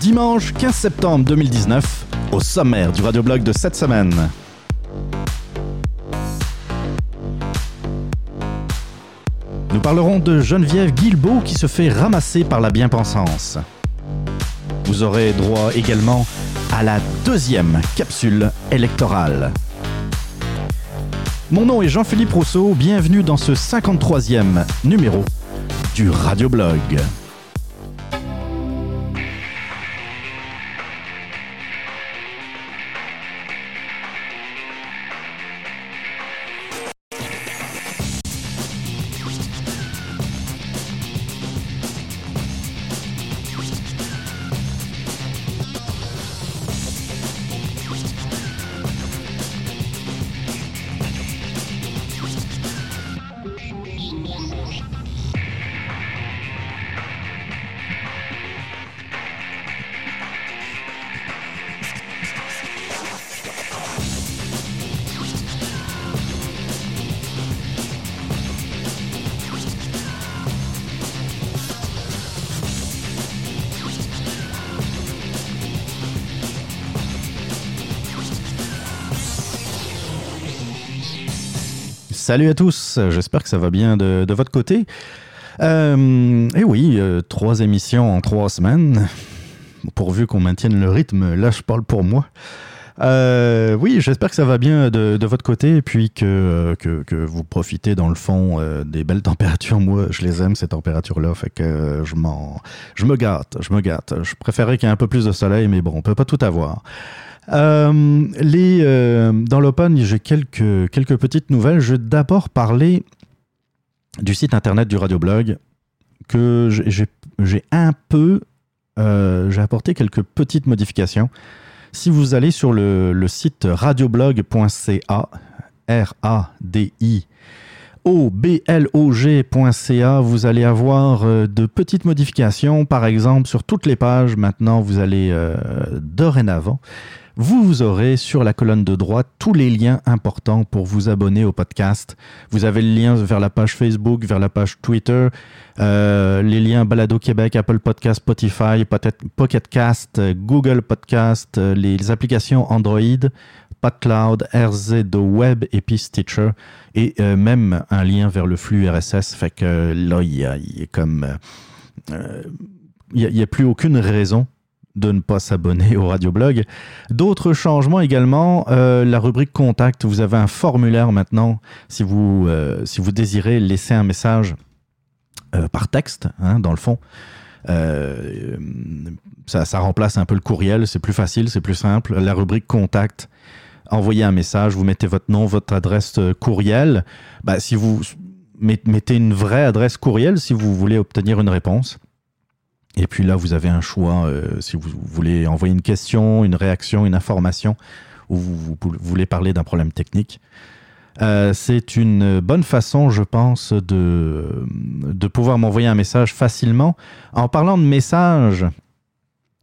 Dimanche 15 septembre 2019, au sommaire du radioblog de cette semaine. Nous parlerons de Geneviève Guilbeault qui se fait ramasser par la bien-pensance. Vous aurez droit également à la deuxième capsule électorale. Mon nom est Jean-Philippe Rousseau, bienvenue dans ce 53e numéro du Radioblog. Salut à tous, j'espère que ça va bien de, votre côté. Euh, et oui, euh, trois émissions en trois semaines, pourvu qu'on maintienne le rythme, là je parle pour moi. Euh, oui, j'espère que ça va bien de, votre côté et puis que, que, vous profitez dans le fond des belles températures. Moi, je les aime ces températures-là, fait que je m'en, je me gâte, je me gâte. Je préférais qu'il y ait un peu plus de soleil, mais bon, on peut pas tout avoir. Euh, euh, dans l'Open, j'ai quelques, quelques petites nouvelles. Je vais d'abord parler du site internet du Radioblog que j'ai un peu. Euh, j'ai apporté quelques petites modifications. Si vous allez sur le, le site radioblog.ca, R-A-D-I, vous allez avoir de petites modifications. Par exemple, sur toutes les pages, maintenant, vous allez dorénavant vous aurez sur la colonne de droite tous les liens importants pour vous abonner au podcast. Vous avez le lien vers la page Facebook, vers la page Twitter, euh, les liens Balado Québec, Apple Podcast, Spotify, Pocket Cast, Google Podcast, euh, les applications Android, PodCloud, RZ Web et puis Stitcher, et euh, même un lien vers le flux RSS. Fait que là, il comme... il n'y a, plus aucune raison de ne pas s'abonner au radioblog. D'autres changements également, euh, la rubrique contact, vous avez un formulaire maintenant si vous, euh, si vous désirez laisser un message euh, par texte, hein, dans le fond. Ça, ça, remplace un peu le courriel, c'est plus facile, c'est plus simple. La rubrique contact, envoyez un message, vous mettez votre nom, votre adresse courriel. Bah, si vous mettez une vraie adresse courriel si vous voulez obtenir une réponse. Et puis là, vous avez un choix euh, si vous voulez envoyer une question, une réaction, une information, ou vous, voulez parler d'un problème technique. Euh, c'est une bonne façon, je pense, de, de pouvoir m'envoyer un message facilement. En parlant de messages,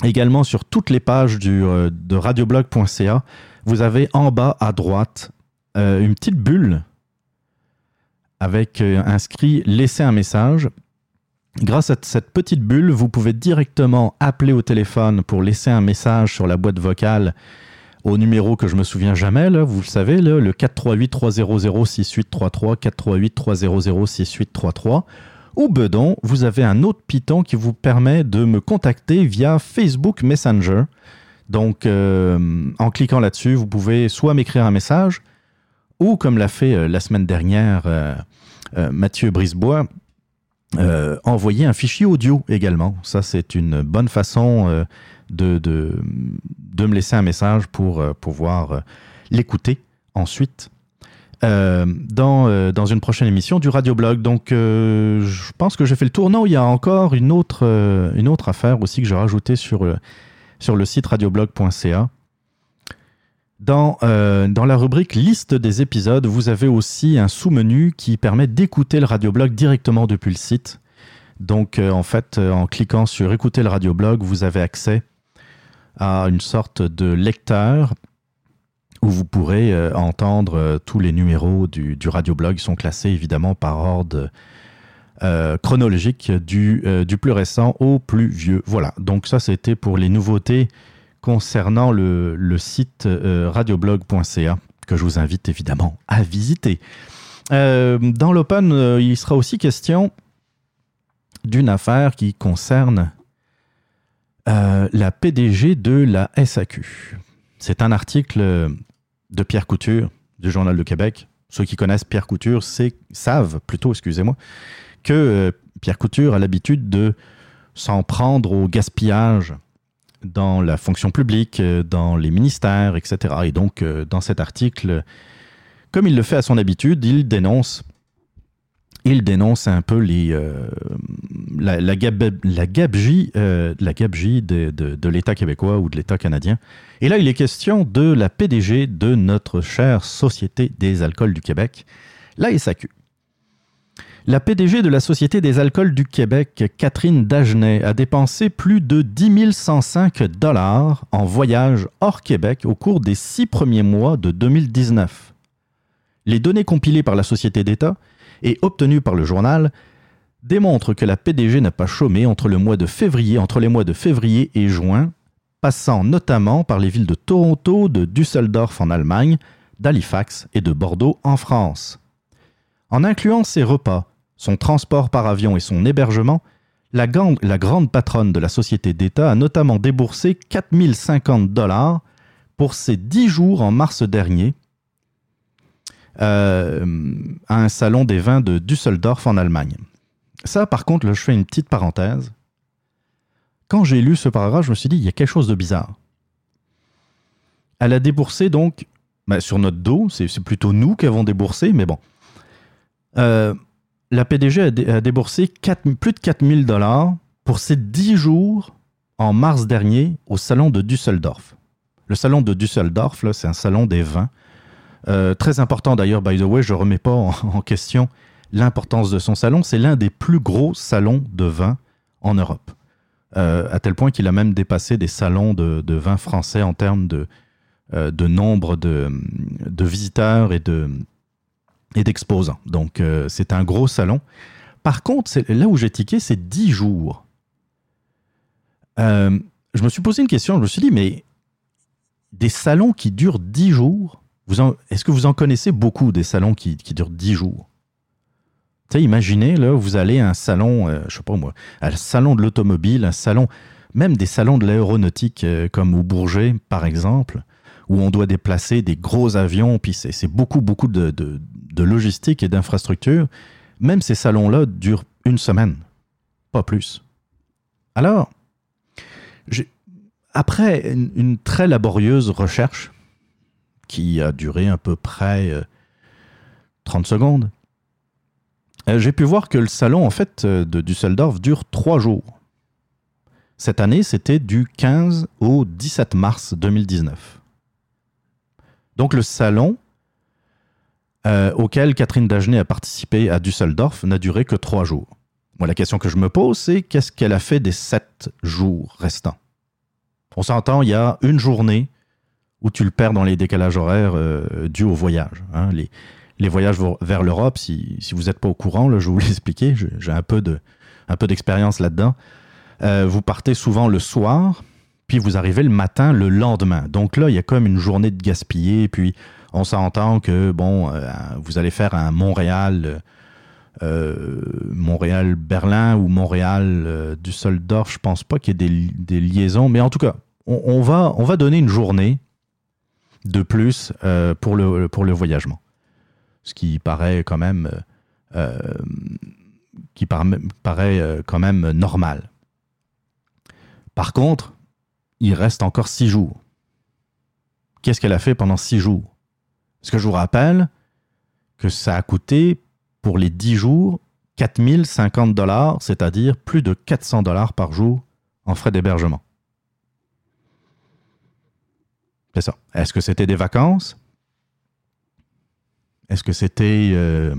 également sur toutes les pages euh, de radioblog.ca, vous avez en bas à droite une petite bulle avec inscrit Laisser un message. Grâce à cette petite bulle, vous pouvez directement appeler au téléphone pour laisser un message sur la boîte vocale au numéro que je me souviens jamais, là, vous le savez, le 438-300-6833, 438-300-6833. Ou bedon, vous avez un autre Python qui vous permet de me contacter via Facebook Messenger. Donc, euh, en cliquant là-dessus, vous pouvez soit m'écrire un message, ou comme l'a fait euh, la semaine dernière euh, Mathieu Brisebois, euh, envoyer un fichier audio également. Ça, c'est une bonne façon euh, de, de, me laisser un message pour euh, pouvoir l'écouter ensuite dans, dans une prochaine émission du Radioblog. Donc, je pense que j'ai fait le tour. Non, il y a encore une autre, une autre affaire aussi que j'ai rajoutée sur, sur le site radioblog.ca. Dans, dans, la rubrique liste des épisodes, vous avez aussi un sous-menu qui permet d'écouter le radioblog directement depuis le site. Donc, en fait, en cliquant sur écouter le radioblog, vous avez accès à une sorte de lecteur où vous pourrez entendre tous les numéros du, du radioblog. Ils sont classés évidemment par ordre euh, chronologique euh, du plus récent au plus vieux. Voilà, donc ça c'était pour les nouveautés concernant le, site euh, radioblog.ca que je vous invite évidemment à visiter. dans l'Open, il sera aussi question d'une affaire qui concerne la PDG de la SAQ. C'est un article de Pierre Couture du Journal de Québec. Ceux qui connaissent Pierre Couture savent plutôt, excusez-moi, que euh, Pierre Couture a l'habitude de s'en prendre au gaspillage dans la fonction publique, euh, dans les ministères, etc. Et donc, euh, dans cet article, comme il le fait à son habitude, il dénonce, il dénonce un peu les, la, la, la gabegie de, de l'État québécois ou de l'État canadien. Et là, il est question de la PDG de notre chère Société des alcools du Québec, la SAQ. La PDG de la Société des alcools du Québec, Catherine Dagenet, a dépensé plus de 10 105 dollars en voyage hors Québec au cours des six premiers mois de 2019. Les données compilées par la Société d'État et obtenues par le journal démontrent que la PDG n'a pas chômé entre entre les mois de février et juin, passant notamment par les villes de Toronto, de Düsseldorf en Allemagne, d'Halifax et de Bordeaux en France. En incluant ses repas, son transport par avion et son hébergement, la, grande patronne de la société d'État a notamment déboursé 4050 dollars pour ses 10 jours en mars dernier euh, à un salon des vins de Düsseldorf en Allemagne. Ça, par contre, là, je fais une petite parenthèse. Quand j'ai lu ce paragraphe, je me suis dit, il y a quelque chose de bizarre. Elle a déboursé donc, bah, sur notre dos, c'est plutôt nous qui avons déboursé, mais bon. Euh, la PDG a, déboursé plus de 4000 dollars pour ses 10 jours en mars dernier au salon de Düsseldorf. Le salon de Düsseldorf, c'est un salon des vins. Euh, très important d'ailleurs, by the way, je ne remets pas en, question l'importance de son salon. C'est l'un des plus gros salons de vin en Europe. Euh, à tel point qu'il a même dépassé des salons de, vins français en termes de, euh, nombre de, visiteurs et de, et d'exposants. Donc, euh, c'est un gros salon. Par contre, là où j'ai tiqué, c'est 10 jours. Euh, je me suis posé une question, je me suis dit, mais des salons qui durent 10 jours, est-ce que vous en connaissez beaucoup des salons qui, durent 10 jours? Tu imaginez, là, vous allez à un salon, euh, je sais pas moi, un salon de l'automobile, un salon, même des salons de l'aéronautique comme au Bourget, par exemple, où on doit déplacer des gros avions, puis c'est beaucoup, beaucoup de logistique et d'infrastructure, même ces salons-là durent une semaine, pas plus. Alors, après une, très laborieuse recherche, qui a duré à peu près 30 euh, secondes, euh, j'ai pu voir que le salon en fait euh, de Düsseldorf dure trois jours. Cette année, c'était du 15 au 17 mars 2019. Donc le salon euh, auquel Catherine Dagenet a participé à Düsseldorf n'a duré que trois jours. Moi, la question que je me pose, c'est qu'est-ce qu'elle a fait des sept jours restants? On s'entend, il y a une journée où tu le perds dans les décalages horaires euh, dus au voyage. Hein. Les, voyages vers l'Europe, si, si, vous n'êtes pas au courant, là, je vais vous l'expliquer, j'ai un peu d'expérience là-dedans. Euh, vous partez souvent le soir, puis vous arrivez le matin le lendemain. Donc là, il y a comme une journée de gaspillé, puis on s'entend que, bon, euh, vous allez faire un Montréal, euh, Montréal-Berlin ou Montréal-Düsseldorf. Je pense pas qu'il y ait des, liaisons, mais en tout cas, on, va, on va donner une journée de plus euh, pour, le, pour voyagement. Ce qui paraît quand même, qui paraît quand même normal. Par contre, il reste encore six jours. Qu'est-ce qu'elle a fait pendant six jours? Parce que je vous rappelle que ça a coûté pour les 10 jours 4050 dollars, c'est-à-dire plus de 400 dollars par jour en frais d'hébergement. C'est ça. Est-ce que c'était des vacances? Est-ce que c'était euh,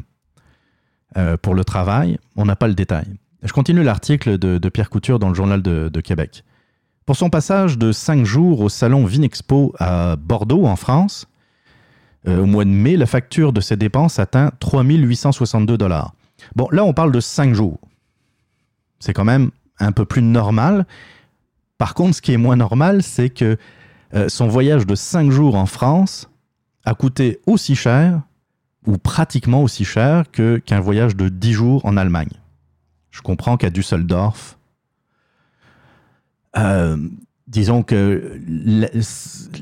euh, pour le travail? On n'a pas le détail. Je continue l'article de, Pierre Couture dans le Journal de, Québec. Pour son passage de cinq jours au salon Vinexpo à Bordeaux, en France, euh, au mois de mai, la facture de ses dépenses atteint 3862 dollars. Bon, là, on parle de cinq jours. C'est quand même un peu plus normal. Par contre, ce qui est moins normal, c'est que euh, son voyage de cinq jours en France a coûté aussi cher, ou pratiquement aussi cher, qu'un voyage de 10 jours en Allemagne. Je comprends qu'à Düsseldorf, disons que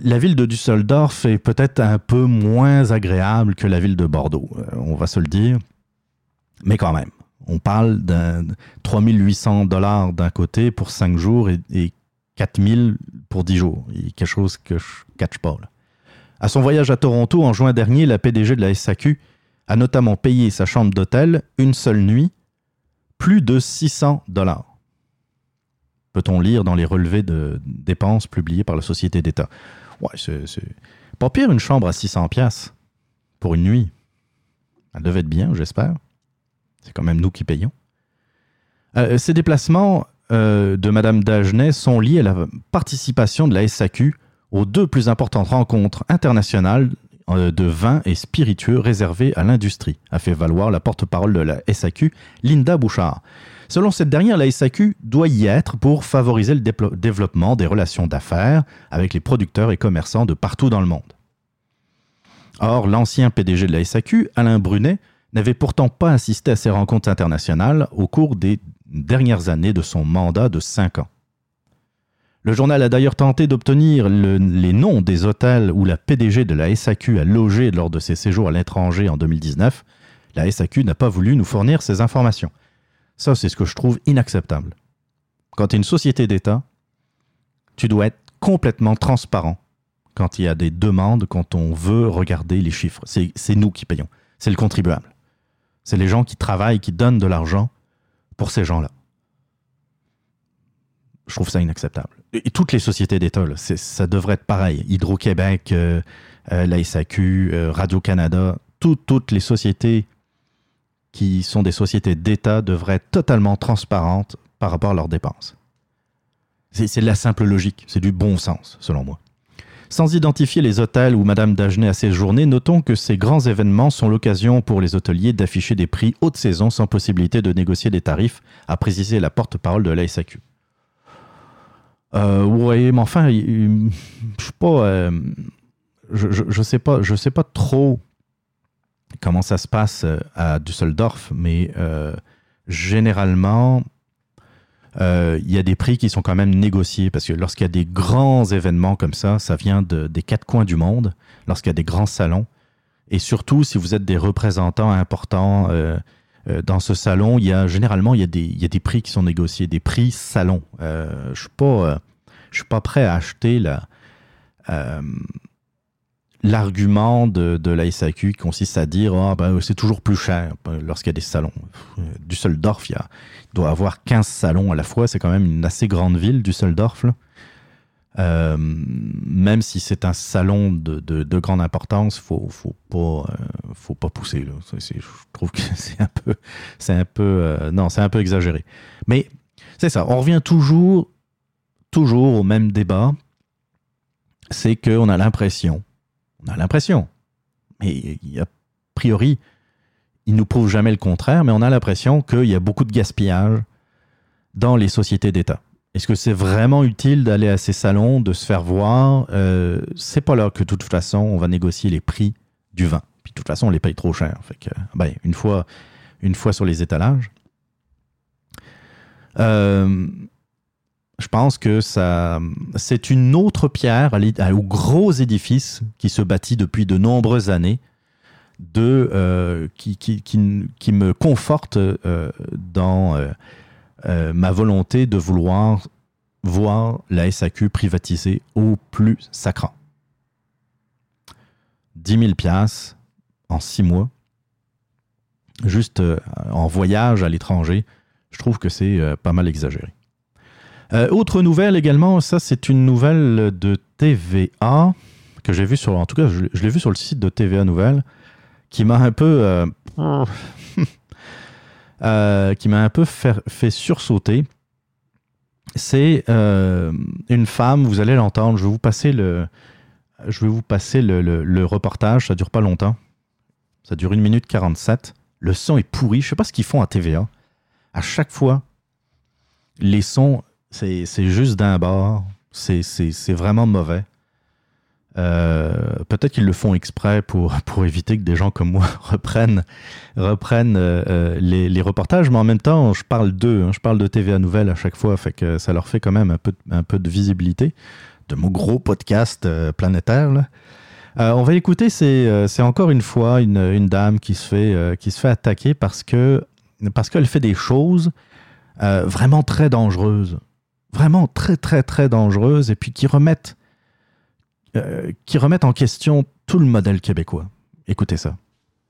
la, ville de Düsseldorf est peut-être un peu moins agréable que la ville de Bordeaux, euh, on va se le dire. Mais quand même, on parle d'un 3800 dollars d'un côté pour 5 jours et, et 4000 pour 10 jours. Quelque chose que je catch pas. À son voyage à Toronto en juin dernier, la PDG de la SAQ a notamment payé sa chambre d'hôtel une seule nuit plus de 600 dollars. Peut-on lire dans les relevés de dépenses publiés par la Société d'État? Ouais, c'est pas pire une chambre à 600 pièces pour une nuit. Elle devait être bien, j'espère. C'est quand même nous qui payons. Euh, ces déplacements euh, de Mme Dagenet sont liés à la participation de la SAQ aux deux plus importantes rencontres internationales euh, de vins et spiritueux réservés à l'industrie, a fait valoir la porte-parole de la SAQ, Linda Bouchard. Selon cette dernière, la SAQ doit y être pour favoriser le développement des relations d'affaires avec les producteurs et commerçants de partout dans le monde. Or, l'ancien PDG de la SAQ, Alain Brunet, n'avait pourtant pas assisté à ces rencontres internationales au cours des dernières années de son mandat de 5 ans. Le journal a d'ailleurs tenté d'obtenir les noms des hôtels où la PDG de la SAQ a logé lors de ses séjours à l'étranger en 2019. La SAQ n'a pas voulu nous fournir ces informations. Ça, c'est ce que je trouve inacceptable. Quand tu es une société d'État, tu dois être complètement transparent quand il y a des demandes, quand on veut regarder les chiffres. C'est nous qui payons. C'est le contribuable. C'est les gens qui travaillent, qui donnent de l'argent pour ces gens-là. Je trouve ça inacceptable et toutes les sociétés d'État, ça devrait être pareil. Hydro-Québec, euh, euh, la SAQ, euh, Radio-Canada, toutes les sociétés qui sont des sociétés d'État devraient être totalement transparentes par rapport à leurs dépenses. C'est de la simple logique, c'est du bon sens, selon moi. Sans identifier les hôtels où Madame Dagenet a séjourné, notons que ces grands événements sont l'occasion pour les hôteliers d'afficher des prix haute saison sans possibilité de négocier des tarifs, a précisé la porte-parole de la SAQ. Euh, oui, mais enfin, je euh, je, sais je sais pas trop comment ça se passe euh, à Düsseldorf, mais généralement, il y a des prix qui sont quand même négociés parce que lorsqu'il y a des grands événements comme ça, ça vient des quatre coins du monde, lorsqu'il y a des grands salons, et surtout si vous êtes des représentants importants dans ce salon, il y a généralement il y a, des, y a des prix qui sont négociés, des prix salon. je je suis pas prêt à acheter euh, l'argument de, de, la consiste à dire oh, c'est toujours plus cher lorsqu'il y a des salons. Düsseldorf, il, y doit avoir 15 salons à la fois. C'est quand même une assez grande ville, Düsseldorf. Euh, même si c'est un salon de, de, grande importance, faut faut euh, faut pas pousser. je trouve que c'est un peu un peu non un peu exagéré. Mais c'est ça. On revient toujours toujours au même débat, c'est qu'on a l'impression, on a l'impression, mais a priori, il nous prouve jamais le contraire, mais on a l'impression qu'il y a beaucoup de gaspillage dans les sociétés d'État. Est-ce que c'est vraiment utile d'aller à ces salons, de se faire voir? Euh, C'est pas là que de toute façon on va négocier les prix du vin. Puis de toute façon on les paye trop cher. Fait que, ben, une fois, une fois sur les étalages. Euh, je pense que ça, c'est une autre pierre au gros édifice qui se bâtit depuis de nombreuses années, euh, qui, me conforte euh, dans euh, ma volonté de vouloir voir la SAQ privatisée au plus sacrant. 10 000 piastres en six mois, juste en voyage à l'étranger, je trouve que c'est pas mal exagéré. Euh, autre nouvelle également, ça c'est une nouvelle de TVA que j'ai vu sur, en tout cas je, l'ai vu sur le site de TVA Nouvelle, qui m'a un peu, euh, qui m'a un peu fait, sursauter. C'est une femme, vous allez l'entendre, je vais vous passer le, je vais vous passer le, le reportage, ça dure pas longtemps. Ça dure 1 minute 47. Le son est pourri. Je sais pas ce qu'ils font à TVA. À chaque fois, les sons, c'est juste d'un bord. C'est vraiment mauvais. Euh, peut-être qu'ils le font exprès pour, éviter que des gens comme moi reprennent, euh, euh, les, reportages, mais en même temps, je parle d'eux, hein. je parle de TVA Nouvelle à chaque fois, fait ça leur fait quand même un peu, de visibilité de mon gros podcast planétaire. On va écouter, c'est encore une fois une, dame qui se, fait, attaquer parce que parce qu'elle fait des choses vraiment très dangereuses. Vraiment très, très, très dangereuses et puis qui remettent, qui remettent en question tout le modèle québécois. Écoutez ça.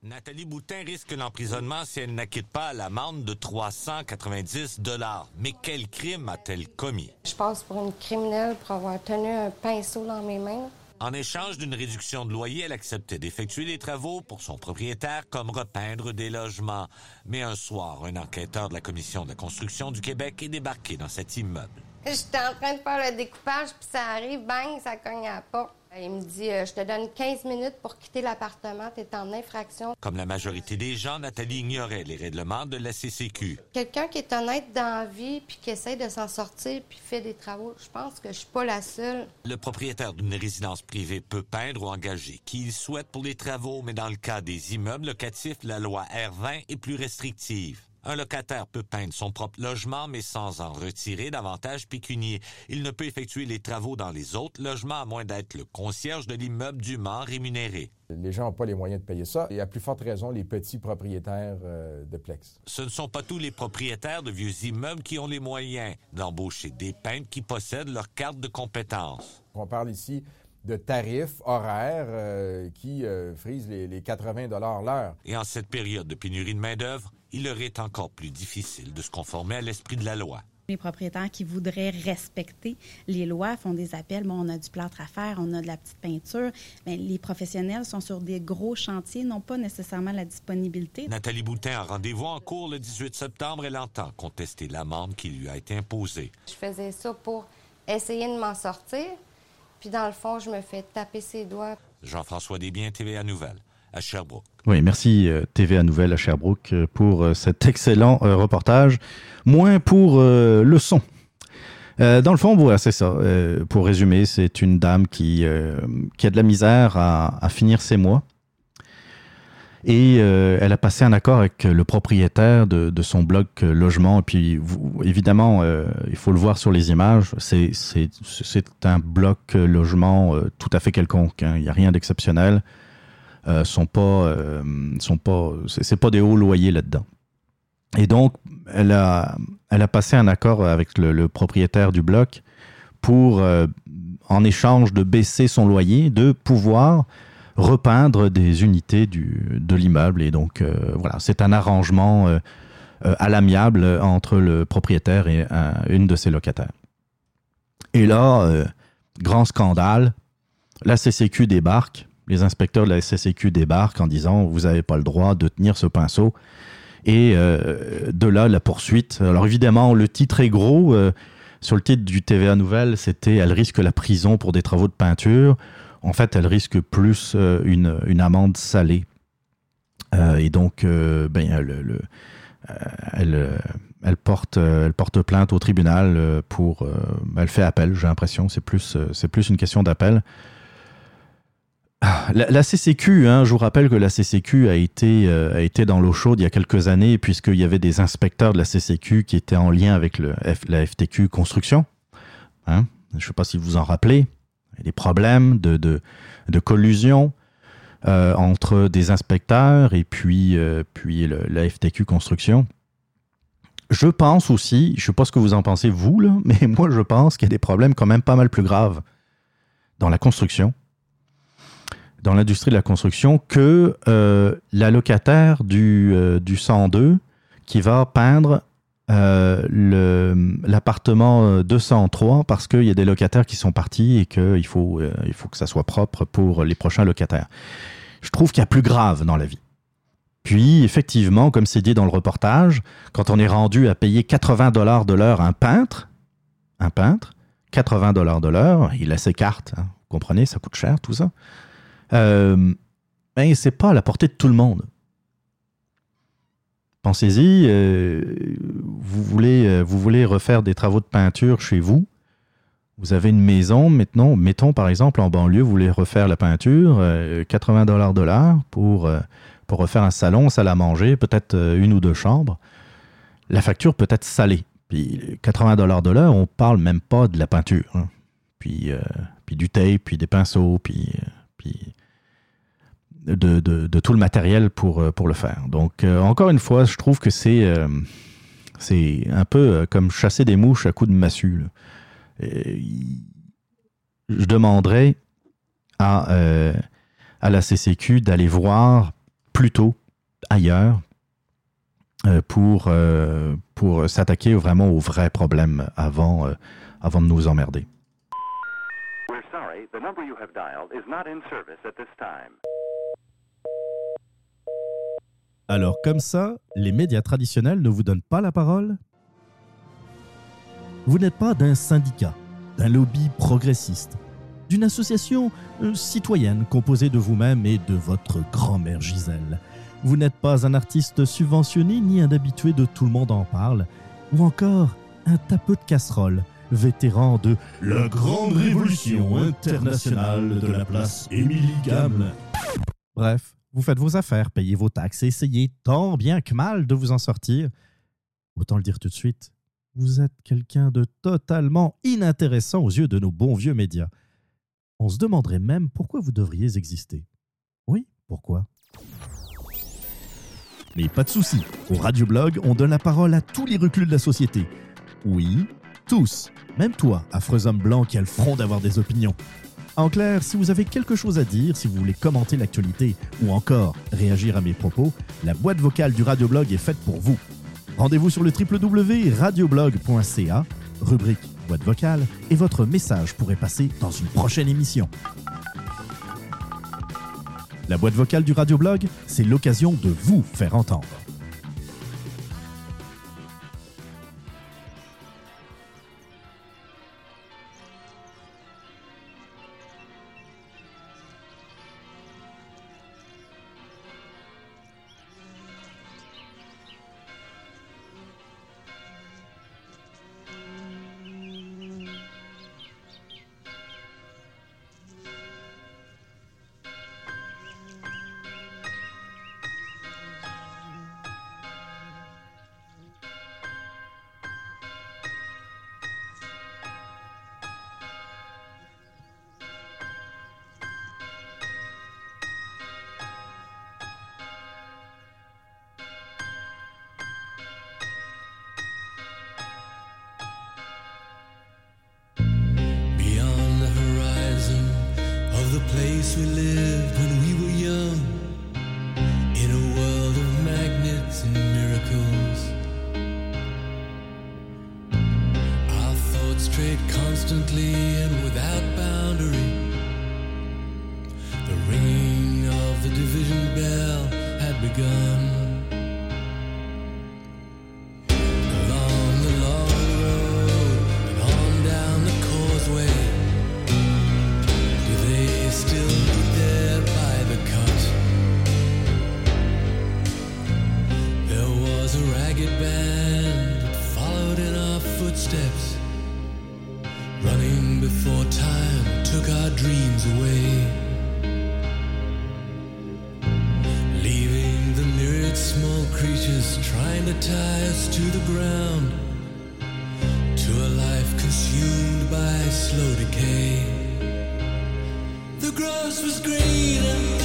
Nathalie Boutin risque l'emprisonnement si elle n'acquitte pas l'amende de 390 dollars. Mais quel crime a-t-elle commis? Je passe pour une criminelle pour avoir tenu un pinceau dans mes mains. En échange d'une réduction de loyer, elle acceptait d'effectuer des travaux pour son propriétaire comme repeindre des logements. Mais un soir, un enquêteur de la Commission de la construction du Québec est débarqué dans cet immeuble. J'étais en train de faire le découpage, puis ça arrive, bang, ça cogne à la porte. Il me dit euh, Je te donne 15 minutes pour quitter l'appartement, tu es en infraction. Comme la majorité des gens, Nathalie ignorait les règlements de la CCQ. Quelqu'un qui est honnête dans la vie, puis qui essaie de s'en sortir, puis fait des travaux, je pense que je suis pas la seule. Le propriétaire d'une résidence privée peut peindre ou engager qui il souhaite pour les travaux, mais dans le cas des immeubles locatifs, la loi R20 est plus restrictive. Un locataire peut peindre son propre logement, mais sans en retirer davantage pécunier. Il ne peut effectuer les travaux dans les autres logements à moins d'être le concierge de l'immeuble dûment rémunéré. Les gens n'ont pas les moyens de payer ça, et à plus forte raison, les petits propriétaires euh, de Plex. Ce ne sont pas tous les propriétaires de vieux immeubles qui ont les moyens d'embaucher des peintres qui possèdent leur carte de compétence. On parle ici de tarifs horaires euh, qui euh, frisent les, les 80 l'heure. Et en cette période de pénurie de main-d'œuvre, il leur est encore plus difficile de se conformer à l'esprit de la loi. Les propriétaires qui voudraient respecter les lois font des appels. Bon, on a du plâtre à faire, on a de la petite peinture. Mais les professionnels sont sur des gros chantiers, n'ont pas nécessairement la disponibilité. Nathalie Boutin a rendez-vous en cours le 18 septembre. Elle entend contester l'amende qui lui a été imposée. Je faisais ça pour essayer de m'en sortir. Puis dans le fond, je me fais taper ses doigts. Jean-François Desbiens, TVA Nouvelle Oui, merci euh, TVA Nouvelle à Sherbrooke euh, pour euh, cet excellent reportage. Moins pour le son. dans le fond, c'est ça. pour résumer, c'est une dame qui, qui a de la misère à, finir ses mois. Et elle a passé un accord avec le propriétaire de, son bloc logement. Et puis, évidemment, il faut le voir sur les images. C'est un bloc logement tout à fait quelconque. Hein. Il n'y a rien d'exceptionnel. Euh, sont pas, euh, sont pas, c'est pas des hauts loyers là-dedans. Et donc, elle a, elle a passé un accord avec le, propriétaire du bloc pour, euh, en échange de baisser son loyer, de pouvoir repeindre des unités du, de l'immeuble. Et donc, voilà, c'est un arrangement à l'amiable entre le propriétaire et une de ses locataires. Et là, grand scandale, la CCQ débarque les inspecteurs de la SSQ débarquent en disant vous n'avez pas le droit de tenir ce pinceau. Et euh, de là, la poursuite. Alors évidemment, le titre est gros. Euh, sur le titre du TVA Nouvelle, c'était Elle risque la prison pour des travaux de peinture. En fait, elle risque plus euh, une, une, amende salée. et donc, ben, le, elle, elle, porte, elle porte plainte au tribunal pour. elle fait appel, j'ai l'impression. C'est plus, c'est plus une question d'appel. La, CCQ, hein, je vous rappelle que la CCQ a été, euh, a été dans l'eau chaude il y a quelques années, puisqu'il y avait des inspecteurs de la CCQ qui étaient en lien avec le la FTQ Construction. Hein. Je ne sais pas si vous en rappelez. Il y a des problèmes de, de, collusion euh, entre des inspecteurs et puis, euh, puis la FTQ Construction. Je pense aussi, je ne sais pas ce que vous en pensez vous, mais moi je pense qu'il y a des problèmes quand même pas mal plus graves dans la construction dans l'industrie de la construction que euh, la locataire du, euh, du 102 qui va peindre euh, l'appartement 203 parce qu'il y a des locataires qui sont partis et qu'il faut, il faut que ça soit propre pour les prochains locataires. Je trouve qu'il y a plus grave dans la vie. Puis, effectivement, comme c'est dit dans le reportage, quand on est rendu à payer 80 dollars de l'heure un peintre, un peintre, 80 dollars de l'heure, il a ses cartes, hein, vous comprenez, ça coûte cher tout ça. Euh, ben, c'est pas à la portée de tout le monde. Pensez-y, euh, vous, voulez, euh, vous voulez refaire des travaux de peinture chez vous. Vous avez une maison, maintenant, mettons par exemple en banlieue, vous voulez refaire la peinture, 80 dollars de pour, pour refaire un salon, salle à manger, peut-être une ou deux chambres. La facture peut être salée. Puis 80 dollars de l'heure, on parle même pas de la peinture. Hein. Puis, puis du tape, puis des pinceaux, puis, puis de, tout le matériel pour, euh, le faire. Donc, euh, encore une fois, je trouve que c'est euh, un peu comme chasser des mouches à coups de massue. je demanderais à, à la CCQ d'aller voir plutôt ailleurs pour, pour s'attaquer vraiment aux vrais problèmes avant, avant de nous emmerder. Alors comme ça, les médias traditionnels ne vous donnent pas la parole? Vous n'êtes pas d'un syndicat, d'un lobby progressiste, d'une association euh, citoyenne composée de vous-même et de votre grand-mère Gisèle. Vous n'êtes pas un artiste subventionné ni un habitué de Tout le monde en parle, ou encore un tapeux de casserole, vétéran de la grande révolution internationale de la place Émilie Gamme. Bref, vous faites vos affaires, payez vos taxes et essayez tant bien que mal de vous en sortir. Autant le dire tout de suite, vous êtes quelqu'un de totalement inintéressant aux yeux de nos bons vieux médias. On se demanderait même pourquoi vous devriez exister. Oui, pourquoi? Mais pas de souci, au Radioblog, on donne la parole à tous les reculs de la société. Oui, tous, même toi, affreux homme blanc qui a le front d'avoir des opinions. En clair, si vous avez quelque chose à dire, si vous voulez commenter l'actualité ou encore réagir à mes propos, la boîte vocale du Radioblog est faite pour vous. Rendez-vous sur le www.radioblog.ca, rubrique boîte vocale, et votre message pourrait passer dans une prochaine émission. La boîte vocale du Radioblog, c'est l'occasion de vous faire entendre. consumed by slow decay. The grass was greener.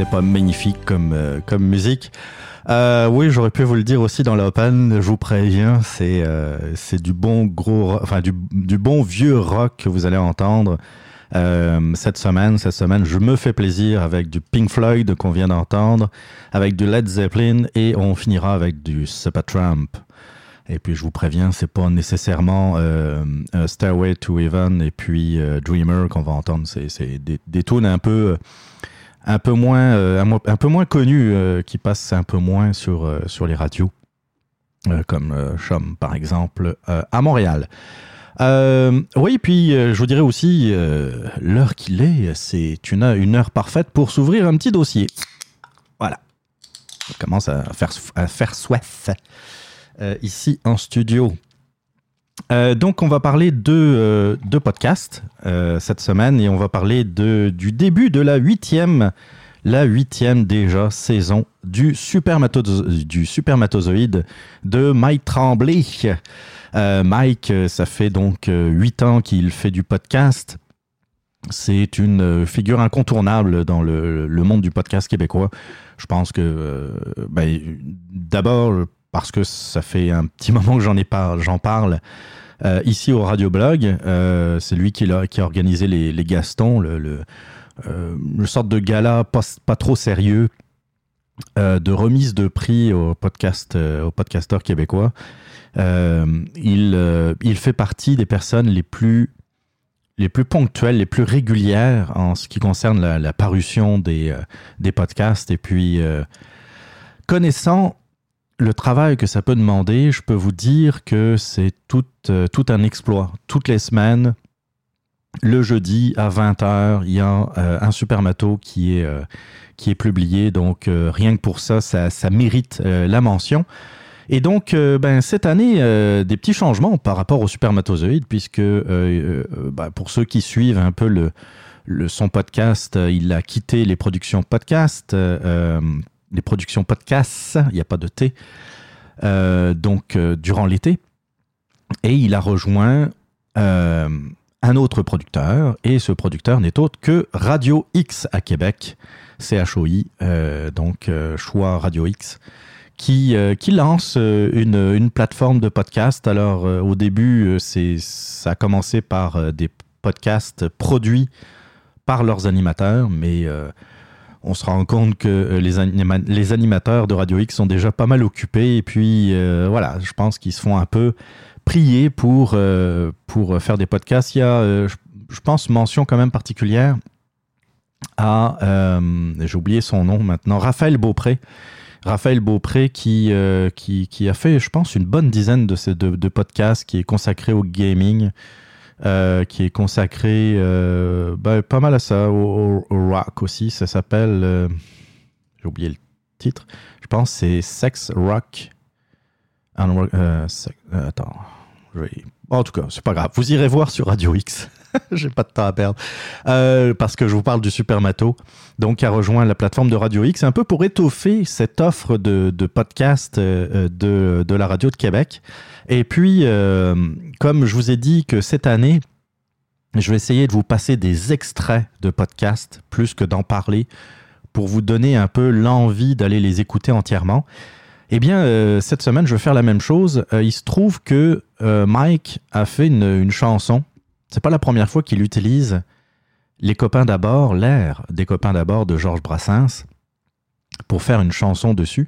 C'est pas magnifique comme, euh, comme musique. Euh, oui, j'aurais pu vous le dire aussi dans l'open, je vous préviens, c'est euh, c'est du bon gros, ro- enfin du, du bon vieux rock que vous allez entendre cette semaine. Cette semaine, je me fais plaisir avec du Pink Floyd qu'on vient d'entendre, avec du Led Zeppelin et on finira avec du Supertramp. Et puis je vous préviens, c'est pas nécessairement Stairway to Heaven et puis Dreamer qu'on va entendre. C'est c'est des, des tunes un peu, un peu moins, euh, un, connus euh, qui passent un peu moins sur, euh, sur les radios, comme Chum par exemple à Montréal. Oui, puis je vous dirais aussi l'heure qu'il est, c'est une, heure- parfaite pour s'ouvrir un petit dossier. Voilà. Ça commence à faire, à faire soif ici en studio. Euh, donc, on va parler de, euh, de euh, cette semaine et on va parler de, du début de la huitième, la huitième déjà saison du, Supermato- du Supermatozoïde de Mike Tremblay. Euh, Mike, ça fait donc huit ans qu'il fait du podcast. C'est une figure incontournable dans le, le monde du podcast québécois. Je pense que, ben, d'abord, parce que ça fait un petit moment que j'en ai j'en parle euh, ici au Radio Blog. Euh, c'est lui qui, a organisé les, Gastons, le, euh, le sorte de gala pas, trop sérieux de remise de prix aux podcast, aux podcasteurs québécois. Il, fait partie des personnes les plus les plus ponctuelles, les plus régulières en ce qui concerne la, parution des, des podcasts. Et puis, connaissant le travail que ça peut demander, je peux vous dire que c'est tout, euh, un exploit. Toutes les semaines, le jeudi à 20h, il y a euh, un Supermato qui est, euh, qui est publié. Donc, rien que pour ça, ça, mérite la mention. Et donc, ben, cette année, des petits changements par rapport au Supermatozoïde, puisque ben, pour ceux qui suivent un peu le, son podcast, il a quitté les productions podcast, les productions podcasts, il n'y a pas de T, euh, donc euh, durant l'été. Et il a rejoint euh, un autre producteur, et ce producteur n'est autre que Radio X à Québec, CHOI, donc choix Radio X qui, qui lance une, plateforme de podcast. Alors, au début, c'est, ça a commencé par des podcasts produits par leurs animateurs, mais on se rend compte que euh, les, anima- les animateurs de Radio X sont déjà pas mal occupés. Et puis, euh, voilà, je pense qu'ils se font un peu prier pour, euh, faire des podcasts. Il y a, je, pense, mention quand même particulière à, j'ai oublié son nom maintenant, Raphaël Beaupré. Raphaël Beaupré qui, qui, a fait, je pense, une bonne dizaine de, de, de podcasts qui est consacré au gaming, euh, qui est consacré euh, ben, pas mal à ça, au, rock aussi. Ça s'appelle, euh, j'ai oublié le titre, je pense c'est Sex Rock. attends, en tout cas, c'est pas grave. Vous irez voir sur Radio X. J'ai pas de temps à perdre. Euh, parce que je vous parle du Supermato, donc qui a rejoint la plateforme de Radio X, un peu pour étoffer cette offre de, de podcast euh, de, de la radio de Québec. Et puis, euh, comme je vous ai dit que cette année, je vais essayer de vous passer des extraits de podcasts plus que d'en parler pour vous donner un peu l'envie d'aller les écouter entièrement. Eh bien, euh, cette semaine, je vais faire la même chose. Euh, il se trouve que euh, Mike a fait une, une chanson. C'est pas la première fois qu'il utilise Les copains d'abord, l'air des copains d'abord de Georges Brassens pour faire une chanson dessus.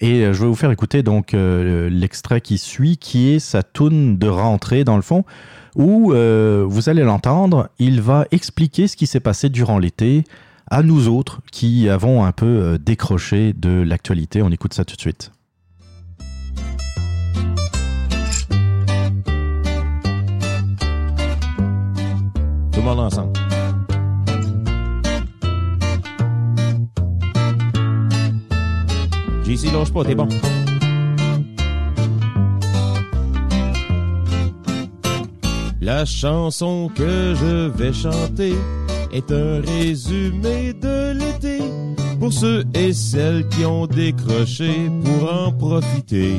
Et euh, je vais vous faire écouter donc euh, l'extrait qui suit, qui est sa tune de rentrée dans le fond, où euh, vous allez l'entendre. Il va expliquer ce qui s'est passé durant l'été à nous autres qui avons un peu décroché de l'actualité. On écoute ça tout de suite. Ensemble. JC, pas, t'es bon. La chanson que je vais chanter est un résumé de l'été pour ceux et celles qui ont décroché pour en profiter.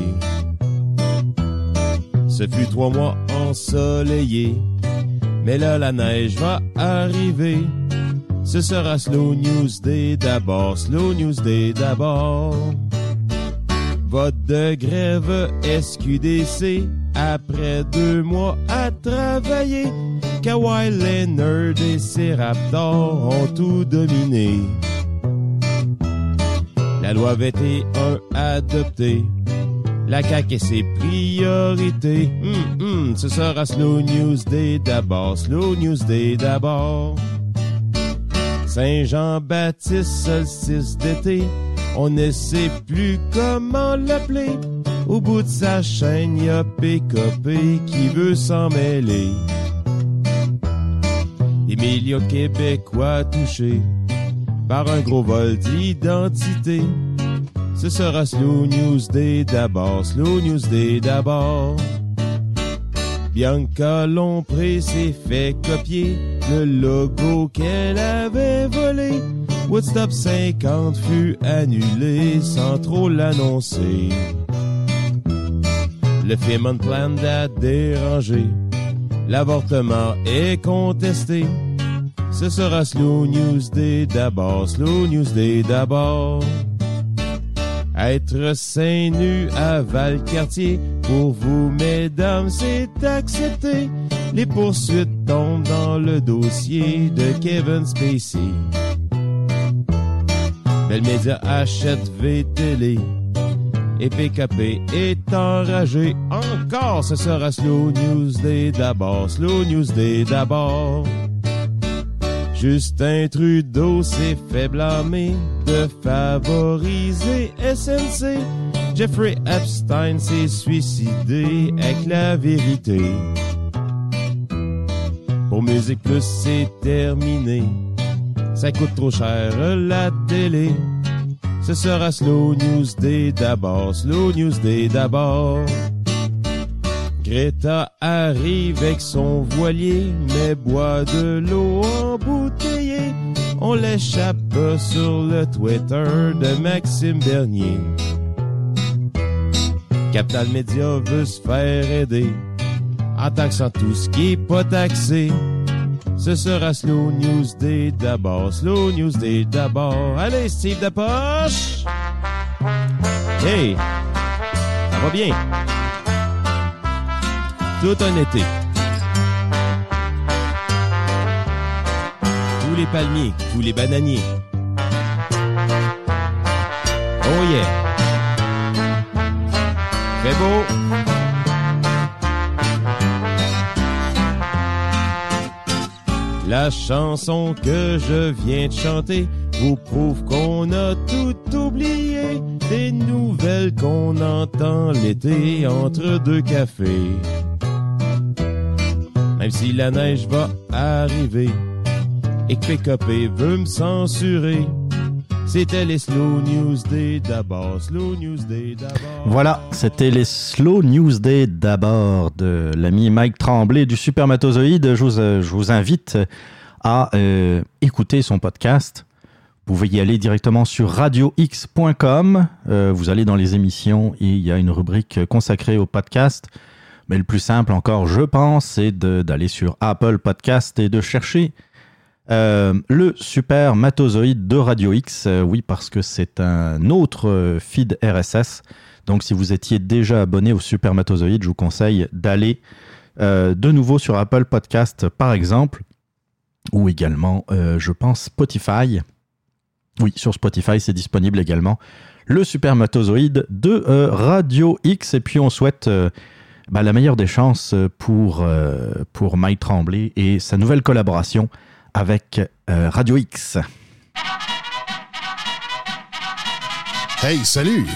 Ce fut trois mois ensoleillés, mais là la neige va arriver. Ce sera Slow News Day d'abord, Slow News Day d'abord. Vote de grève SQDC après deux mois à travailler. Kawhi Leonard et ses Raptors ont tout dominé. La loi 21 adoptée. La CAQ et ses priorités. Hum, hum, ce sera Slow News Day d'abord, Slow News Day d'abord. Saint-Jean-Baptiste, solstice d'été, on ne sait plus comment l'appeler. Au bout de sa chaîne, y a PKP qui veut s'en mêler. Des millions québécois touchés par un gros vol d'identité. Ce sera Slow News Day d'abord, Slow News Day d'abord. Bianca Lompré s'est fait copier le logo qu'elle avait volé. Woodstop 50 fut annulé sans trop l'annoncer. Le Fémon Plan a dérangé. L'avortement est contesté. Ce sera Slow News Day d'abord, Slow News Day d'abord. Être seins nu à Valcartier, pour vous, mesdames, c'est accepté. Les poursuites tombent dans le dossier de Kevin Spacey. Belle Média achète VTL. Et PKP est enragé. Encore, ce sera Slow News Day d'abord, Slow News Day d'abord. Justin Trudeau s'est fait blâmer de favoriser SNC. Jeffrey Epstein s'est suicidé avec la vérité. Pour Musique Plus, c'est terminé. Ça coûte trop cher la télé. Ce sera Slow News Day d'abord, Slow News Day d'abord. Greta arrive avec son voilier, mais boit de l'eau embouteillée. On l'échappe sur le Twitter de Maxime Bernier. Capital Media veut se faire aider en taxant tout ce qui est pas taxé. Ce sera Slow News Day d'abord, Slow News Day d'abord. Allez, Steve Depoche! Hey! Ça va bien? Tout un été. Tous les palmiers, tous les bananiers. Oh yeah! Fait beau! La chanson que je viens de chanter vous prouve qu'on a tout oublié. Des nouvelles qu'on entend l'été entre deux cafés. Si la neige va arriver et que PKP veut me censurer. C'était les Slow News Day d'abord, Slow News Day d'abord. Voilà, c'était les Slow News Day d'abord de l'ami Mike Tremblay du Supermatozoïde. Je vous, euh, je vous invite à euh, écouter son podcast. Vous pouvez y aller directement sur radiox.com. Euh, vous allez dans les émissions et il y a une rubrique consacrée au podcast. Mais le plus simple encore, je pense, c'est d'aller sur Apple Podcast et de chercher euh, le super matozoïde de Radio X, euh, oui, parce que c'est un autre euh, feed RSS. Donc, si vous étiez déjà abonné au super matozoïde, je vous conseille d'aller de nouveau sur Apple Podcast, par exemple, ou également, je pense, Spotify. Oui, sur Spotify, c'est disponible également. Le super matozoïde de Radio X. Et puis, on souhaite euh, bah, la meilleure des chances pour, euh, pour Mike Tremblay et sa nouvelle collaboration avec euh, Radio X. Hey, salut!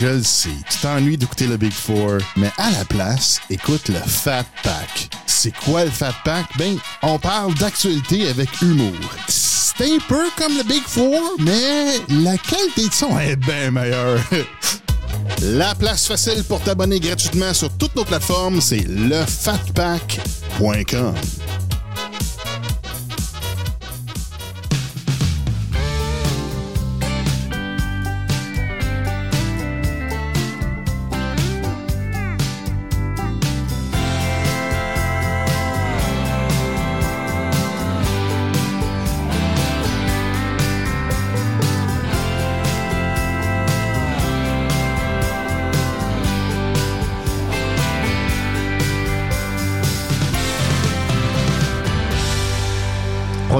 Je le sais, tu t'ennuies d'écouter le Big Four, mais à la place, écoute le Fat Pack. C'est quoi le Fat Pack? Ben, on parle d'actualité avec humour. C'est un peu comme le Big Four, mais la qualité de son est bien meilleure. La place facile pour t'abonner gratuitement sur toutes nos plateformes, c'est lefatpack.com.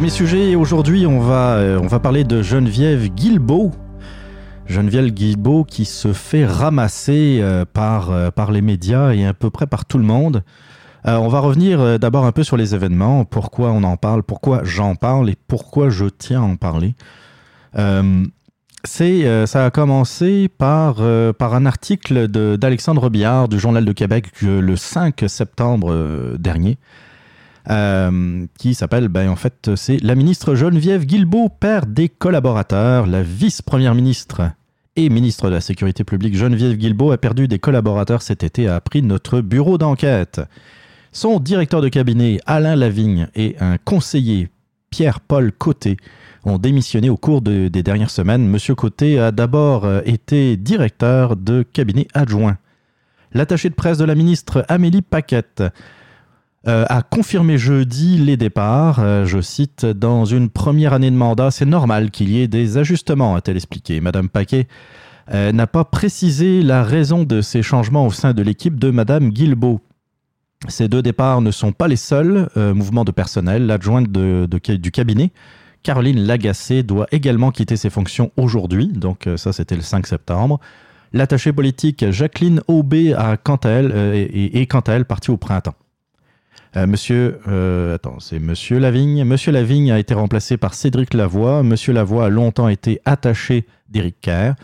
Premier sujet, aujourd'hui on va, euh, on va parler de Geneviève Guilbeault. Geneviève Guilbeault qui se fait ramasser euh, par, euh, par les médias et à peu près par tout le monde. On va revenir d'abord un peu sur les événements, pourquoi on en parle, pourquoi j'en parle et pourquoi je tiens à en parler. C'est, ça a commencé par, par un article d'Alexandre Billard du Journal de Québec le 5 septembre dernier, euh, qui s'appelle, ben, en fait, c'est La ministre Geneviève Guilbeault perd des collaborateurs. La vice-première ministre et ministre de la Sécurité publique Geneviève Guilbeault a perdu des collaborateurs cet été, a appris notre bureau d'enquête. Son directeur de cabinet, Alain Lavigne, et un conseiller, Pierre-Paul Côté, ont démissionné au cours de- des dernières semaines. Monsieur Côté a d'abord euh, été directeur de cabinet adjoint. L'attaché de presse de la ministre Amélie Paquette euh, a confirmé jeudi les départs. Euh, je cite Dans une première année de mandat, c'est normal qu'il y ait des ajustements, a-t-elle expliqué. Madame Paquet euh, n'a pas précisé la raison de ces changements au sein de l'équipe de Madame Guilbeault. Ces deux départs ne sont pas les seuls mouvements de personnel. L'adjointe du cabinet, Caroline Lagacé, doit également quitter ses fonctions aujourd'hui. Donc ça, c'était le 5 septembre. L'attachée politique Jacqueline Aubé a, quant à elle, est, est quant à elle partie au printemps. Euh, monsieur, euh, attends, c'est Monsieur Lavigne. Monsieur Lavigne a été remplacé par Cédric Lavoie. Monsieur Lavoie a longtemps été attaché d'Éric Kerr.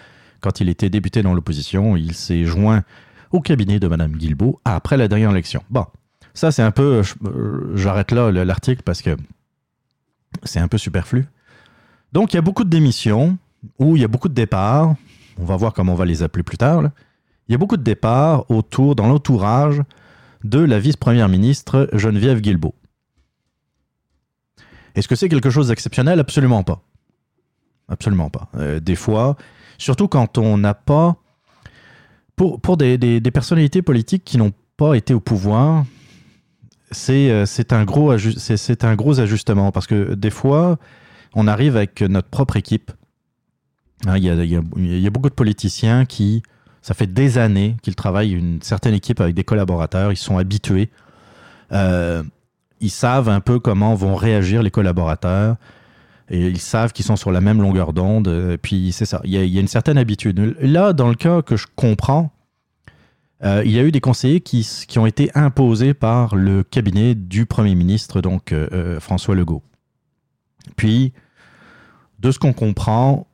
Quand il était député dans l'opposition, il s'est joint au cabinet de Madame Guilbeault après la dernière élection. Bon, ça c'est un peu, euh, j'arrête là le- l'article parce que c'est un peu superflu. Donc il y a beaucoup de démissions ou il y a beaucoup de départs. On va voir comment on va les appeler plus tard. Il y a beaucoup de départs autour, dans l'entourage de la vice-première ministre Geneviève Guilbeault. Est-ce que c'est quelque chose d'exceptionnel? Absolument pas. Absolument pas. Euh, des fois, surtout quand on n'a pas... Pour, pour des, personnalités politiques qui n'ont pas été au pouvoir, c'est euh, un, gros un gros ajustement parce que des fois, on arrive avec notre propre équipe. Hein, Il y, y y a beaucoup de politiciens qui, ça fait des années qu'ils travaillent une certaine équipe avec des collaborateurs, ils sont habitués. Euh, ils savent un peu comment vont réagir les collaborateurs. Et ils savent qu'ils sont sur la même longueur d'onde. Puis c'est ça. Il y, a, une certaine habitude. Là, dans le cas que je comprends, euh, il y a eu des conseillers qui, qui ont été imposés par le cabinet du Premier ministre, donc euh, François Legault. Puis, de ce qu'on comprend,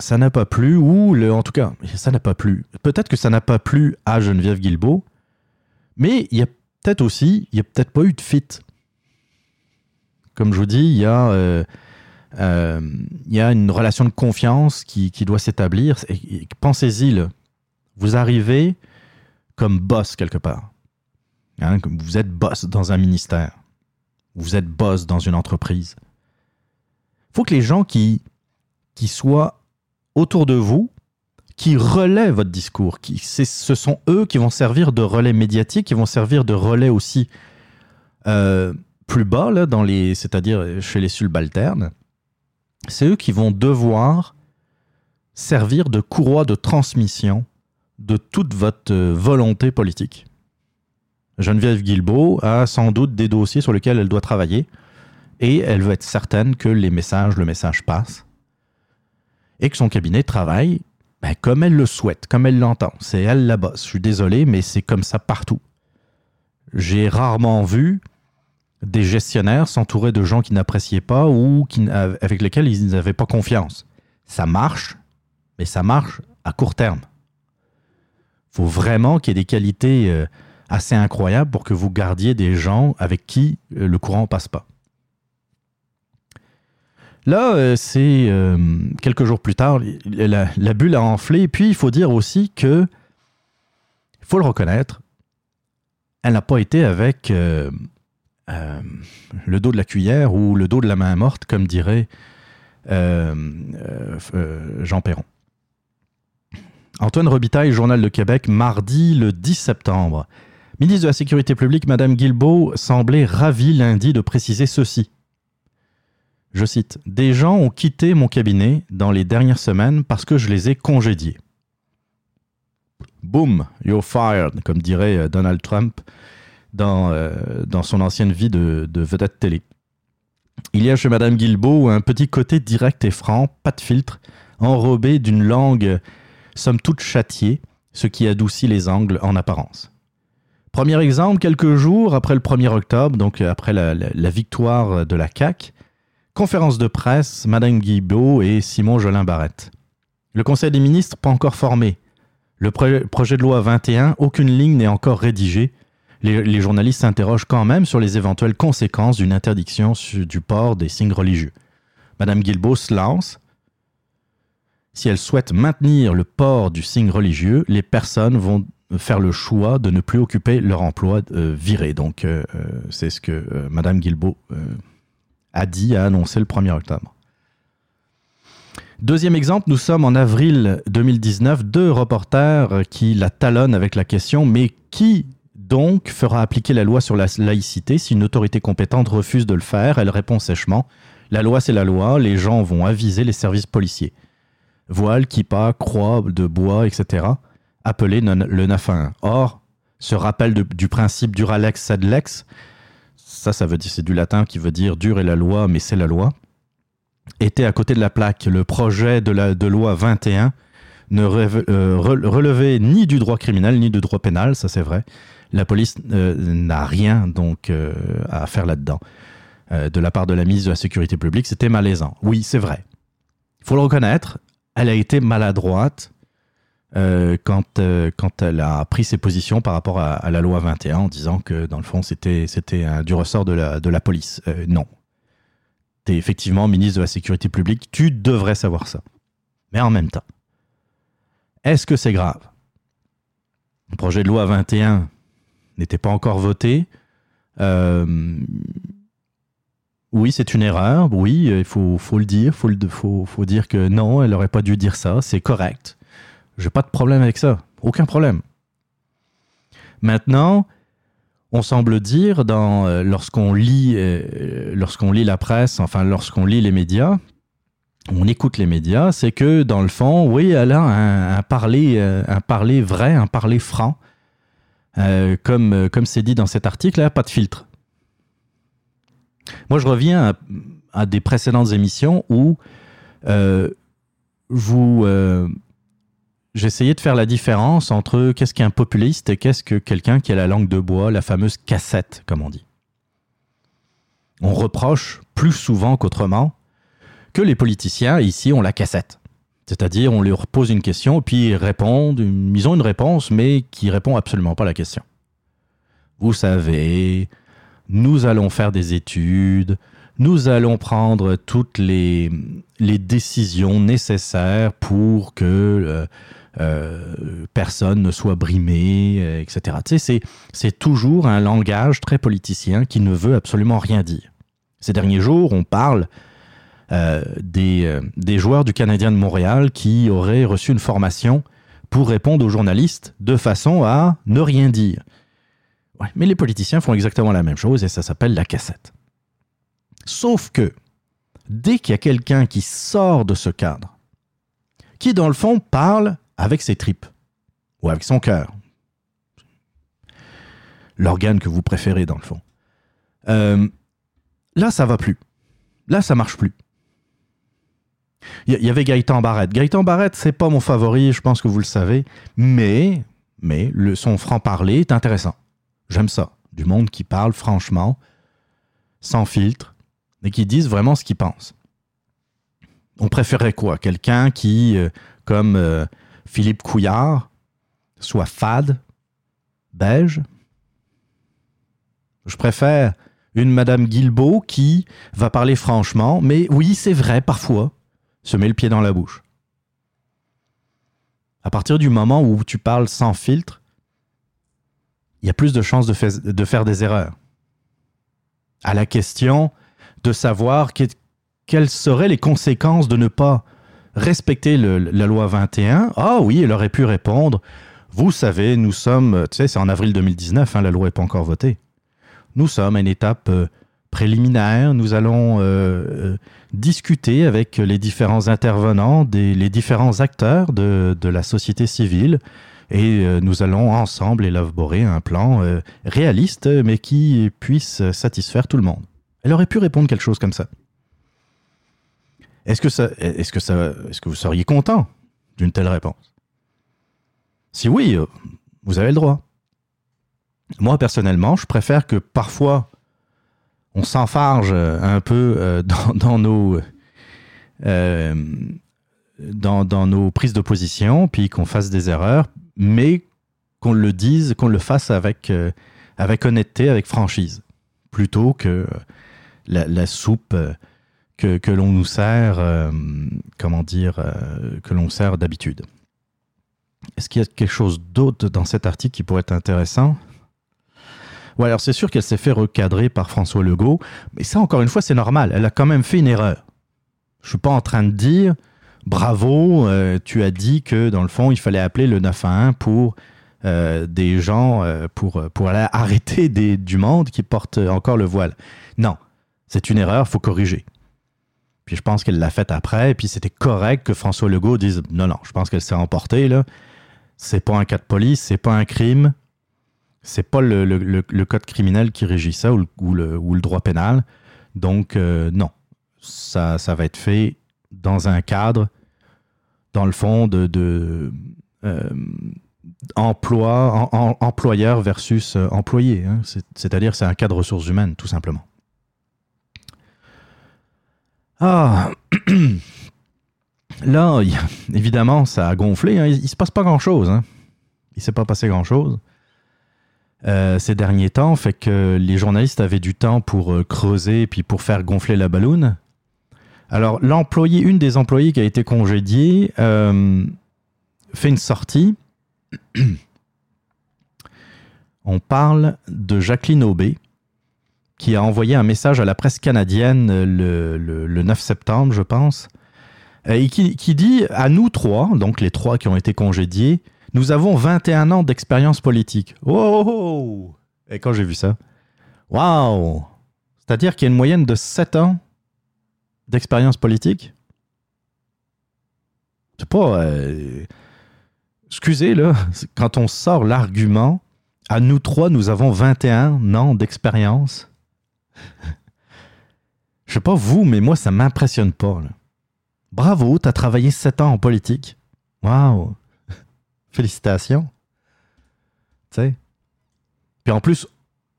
ça n'a pas plu, ou le, en tout cas, ça n'a pas plu. Peut-être que ça n'a pas plu à Geneviève Guilbeault, mais il y a peut-être aussi, il n'y a peut-être pas eu de fit. Comme je vous dis, il y a, euh, euh, il y a une relation de confiance qui, qui doit s'établir. Pensez-y, vous arrivez comme boss quelque part. Hein, vous êtes boss dans un ministère. Vous êtes boss dans une entreprise. Il faut que les gens qui, qui soient autour de vous, qui relaient votre discours, qui, ce sont eux qui vont servir de relais médiatique, qui vont servir de relais aussi euh, plus bas, là, dans les, c'est-à-dire chez les subalternes. C'est eux qui vont devoir servir de courroie de transmission de toute votre euh, volonté politique. Geneviève Guilbeault a sans doute des dossiers sur lesquels elle doit travailler et elle veut être certaine que les messages, le message passe et que son cabinet travaille ben, comme elle le souhaite, comme elle l'entend. C'est elle la bosse. Je suis désolé, mais c'est comme ça partout. J'ai rarement vu des gestionnaires s'entourer de gens qui n'appréciaient pas ou avec lesquels ils n'avaient pas confiance. Ça marche, mais ça marche à court terme. Il faut vraiment qu'il y ait des qualités euh, assez incroyables pour que vous gardiez des gens avec qui euh, le courant passe pas. Là, euh, c'est euh, quelques jours plus tard, la, bulle a enflé. Et puis, il faut dire aussi que, il faut le reconnaître, elle n'a pas été avec euh, le dos de la cuillère ou le dos de la main morte, comme dirait Jean Perron. Antoine Robitaille, Journal de Québec, mardi le 10 septembre. Ministre de la Sécurité publique, Madame Guilbeault semblait ravie lundi de préciser ceci. Je cite Des gens ont quitté mon cabinet dans les dernières semaines parce que je les ai congédiés. Boom, you're fired, comme dirait euh, Donald Trump dans, euh, dans son ancienne vie de, de vedette télé. Il y a chez Madame Guilbeault un petit côté direct et franc, pas de filtre, enrobé d'une langue somme toute châtiée, ce qui adoucit les angles en apparence. Premier exemple, quelques jours après le 1er octobre, donc après la, la- la victoire de la CAQ, conférence de presse, Madame Guilbeault et Simon Jolin Barrette. Le Conseil des ministres pas encore formé. Le pro- projet de loi 21, aucune ligne n'est encore rédigée. Les, journalistes s'interrogent quand même sur les éventuelles conséquences d'une interdiction du port des signes religieux. Madame Guilbeault se lance. Si elle souhaite maintenir le port du signe religieux, les personnes vont faire le choix de ne plus occuper leur emploi euh, viré. Donc, euh, euh, c'est ce que euh, Madame a dit, a annoncé le 1er octobre. Deuxième exemple, nous sommes en avril 2019, deux reporters qui la talonnent avec la question mais qui donc fera appliquer la loi sur la laïcité si une autorité compétente refuse de le faire? Elle répond sèchement la loi c'est la loi, les gens vont aviser les services policiers. Voile, kippa, croix de bois, etc. Appelé le 911. Or, ce rappel du principe duralex sed lex, ça, ça veut dire, c'est du latin qui veut dire dur est la loi, mais c'est la loi était à côté de la plaque. Le projet de, la, de loi 21 ne euh, re- relevait ni du droit criminel ni du droit pénal, ça c'est vrai. La police euh, n'a rien donc euh, à faire là-dedans. De la part de la ministre de la Sécurité publique, c'était malaisant. Oui, c'est vrai. Il faut le reconnaître, elle a été maladroite euh, quand, euh, quand elle a pris ses positions par rapport à, la loi 21 en disant que dans le fond c'était du ressort de la, police. Euh, non, tu es effectivement ministre de la Sécurité publique, tu devrais savoir ça. Mais en même temps, est-ce que c'est grave? Le projet de loi 21 n'était pas encore voté. Oui, c'est une erreur. Oui, il faut, le dire. Il faut, faut dire que non, elle n'aurait pas dû dire ça. C'est correct. J'ai pas de problème avec ça. Aucun problème. Maintenant, on semble dire euh, lorsqu'on lit euh, lorsqu'on lit la presse, enfin lorsqu'on lit les médias, on écoute les médias, c'est que dans le fond, oui, elle a un, parler euh, un parler vrai, un parler franc, comme comme c'est dit dans cet article, a pas de filtre. Moi, je reviens à, des précédentes émissions où vous j'essayais de faire la différence entre qu'est-ce qu'un populiste et qu'est-ce que quelqu'un qui a la langue de bois, la fameuse cassette, comme on dit. On reproche plus souvent qu'autrement que les politiciens, ici, ont la cassette. C'est-à-dire, on leur pose une question, puis ils répondent, ils ont une réponse, mais qui répond absolument pas à la question. Vous savez, nous allons faire des études, nous allons prendre toutes les, les décisions nécessaires pour que euh, personne ne soit brimé, euh, etc. C'est, toujours un langage très politicien qui ne veut absolument rien dire. Ces derniers jours, on parle euh, des, euh, joueurs du Canadien de Montréal qui auraient reçu une formation pour répondre aux journalistes de façon à ne rien dire. Mais les politiciens font exactement la même chose et ça s'appelle la cassette. Sauf que dès qu'il y a quelqu'un qui sort de ce cadre, qui dans le fond parle avec ses tripes ou avec son cœur, l'organe que vous préférez dans le fond, euh, là ça va plus. Là ça marche plus. Il y, avait Gaëtan Barrette. Gaëtan Barrette, c'est pas mon favori, je pense que vous le savez, mais, mais son franc-parler est intéressant. J'aime ça. Du monde qui parle franchement, sans filtre, et qui disent vraiment ce qu'ils pensent. On préférait quoi? Quelqu'un qui, euh, comme euh, Philippe Couillard, soit fade, beige Je préfère une Madame Guilbeault qui va parler franchement, mais oui, c'est vrai, parfois, se met le pied dans la bouche. À partir du moment où tu parles sans filtre, il y a plus de chances de, faire des erreurs. À la question de savoir que- quelles seraient les conséquences de ne pas respecter la loi 21, ah oui, elle aurait pu répondre, vous savez, nous sommes, tu sais, c'est en avril 2019, hein, la loi n'est pas encore votée. Nous sommes à une étape euh, préliminaire, nous allons euh, euh, discuter avec les différents intervenants, les différents acteurs de, la société civile, et nous allons ensemble élaborer un plan réaliste, mais qui puisse satisfaire tout le monde. Elle aurait pu répondre quelque chose comme ça. Est-ce que, ça, est-ce, que ça, est-ce que vous seriez content d'une telle réponse? Si oui, euh, vous avez le droit. Moi, personnellement, je préfère que parfois on s'enfarge un peu euh, dans, nos, euh, prises de position, puis qu'on fasse des erreurs, mais qu'on le dise, qu'on le fasse avec, euh, honnêteté, avec franchise, plutôt que la, soupe euh, que, l'on nous sert, euh, comment dire, euh, que l'on sert d'habitude. Est-ce qu'il y a quelque chose d'autre dans cet article qui pourrait être intéressant? Ouais, alors c'est sûr qu'elle s'est fait recadrer par François Legault, mais ça, encore une fois, c'est normal. Elle a quand même fait une erreur. Je suis pas en train de dire bravo, euh, tu as dit que dans le fond, il fallait appeler le 911 pour des gens, pour, pour aller arrêter du monde qui portent encore le voile. Non, c'est une erreur, faut corriger. Puis je pense qu'elle l'a faite après, et puis c'était correct que François Legault dise non, non, je pense qu'elle s'est emportée, là. C'est pas un cas de police, c'est pas un crime, c'est pas le, code criminel qui régit ça ou le, ou ou le droit pénal. Donc, euh, non, ça, ça va être fait dans un cadre, dans le fond, de, de, euh, emploi, employeur versus euh, employé. hein. C'est- C'est-à-dire, c'est un cas de ressources humaines, tout simplement. Ah, là, évidemment, ça a gonflé. hein. Il, ne se passe pas grand-chose. Hein. Il s'est pas passé grand-chose euh, ces derniers temps, fait que les journalistes avaient du temps pour euh, creuser puis pour faire gonfler la balloune. Alors, l'employé, une des employées qui a été congédiée, euh, fait une sortie. On parle de Jacqueline Aubé, qui a envoyé un message à la presse canadienne euh, le, le- le 9 septembre, je pense, euh, et qui, dit à nous trois, donc les trois qui ont été congédiés, nous avons 21 ans d'expérience politique. Oh, oh, oh Et quand j'ai vu ça, waouh C'est-à-dire qu'il y a une moyenne de 7 ans d'expérience politique? C'est pas. euh, Excusez, là, quand on sort l'argument, à nous trois, nous avons 21 ans d'expérience. Je sais pas vous, mais moi, ça m'impressionne pas. là. Bravo, t'as travaillé 7 ans en politique. Waouh Félicitations. Tu sais. Puis en plus,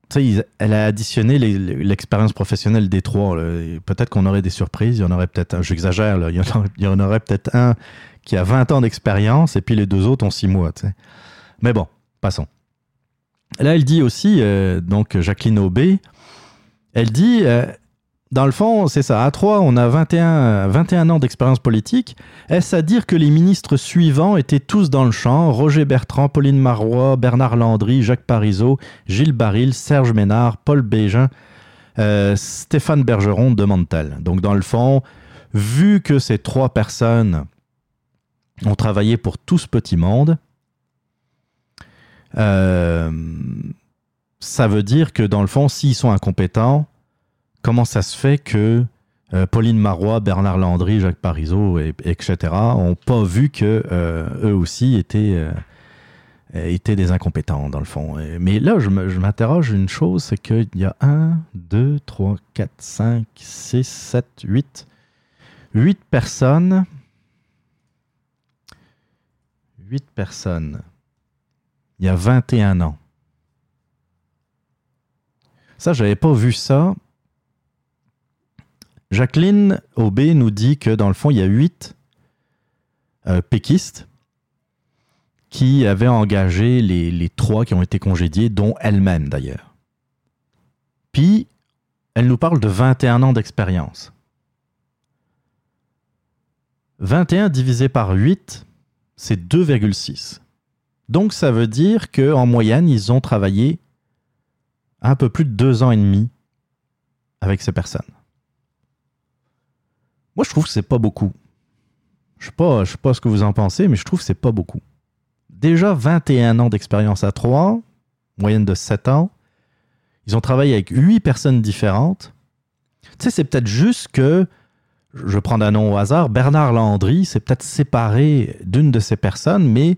tu sais, elle a additionné l'expérience professionnelle des trois. Peut-être qu'on aurait des surprises. Il y en aurait peut-être un, j'exagère. Il y en aurait, peut-être un qui a 20 ans d'expérience et puis les deux autres ont 6 mois. Mais bon, passons. Là, elle dit aussi, euh, donc Jacqueline Aubé, elle dit, euh, dans le fond, c'est ça, à 3, on a 21, 21 ans d'expérience politique. Est-ce à dire que les ministres suivants étaient tous dans le champ? Roger Bertrand, Pauline Marois, Bernard Landry, Jacques Parizeau, Gilles Baril, Serge Ménard, Paul Bégin, euh, Stéphane Bergeron demande-t-elle. Donc, dans le fond, vu que ces trois personnes ont travaillé pour tout ce petit monde, euh, ça veut dire que dans le fond, s'ils sont incompétents, comment ça se fait que euh, Pauline Marois, Bernard Landry, Jacques Parizeau, et, etc., n'ont pas vu que euh, eux aussi étaient, euh, étaient des incompétents, dans le fond. Mais là, je m'interroge une chose, c'est qu'il y a 1, 2, 3, 4, 5, 6, 7, 8, 8 personnes. 8 personnes. Il y a 21 ans. Ça, j'avais pas vu ça. Jacqueline Aubé nous dit que dans le fond, il y a huit euh, péquistes qui avaient engagé les, les trois qui ont été congédiés, dont elle-même d'ailleurs. Puis, elle nous parle de 21 ans d'expérience. 21 divisé par 8, c'est 2,6. Donc, ça veut dire qu'en moyenne, ils ont travaillé un peu plus de deux ans et demi avec ces personnes. Moi, je trouve que c'est pas beaucoup. Je sais pas, je sais pas ce que vous en pensez, mais je trouve que c'est pas beaucoup. Déjà 21 ans d'expérience à 3, moyenne de 7 ans. Ils ont travaillé avec 8 personnes différentes. Tu sais, c'est peut-être juste que, je prendre un nom au hasard, Bernard Landry s'est peut-être séparé d'une de ces personnes, mais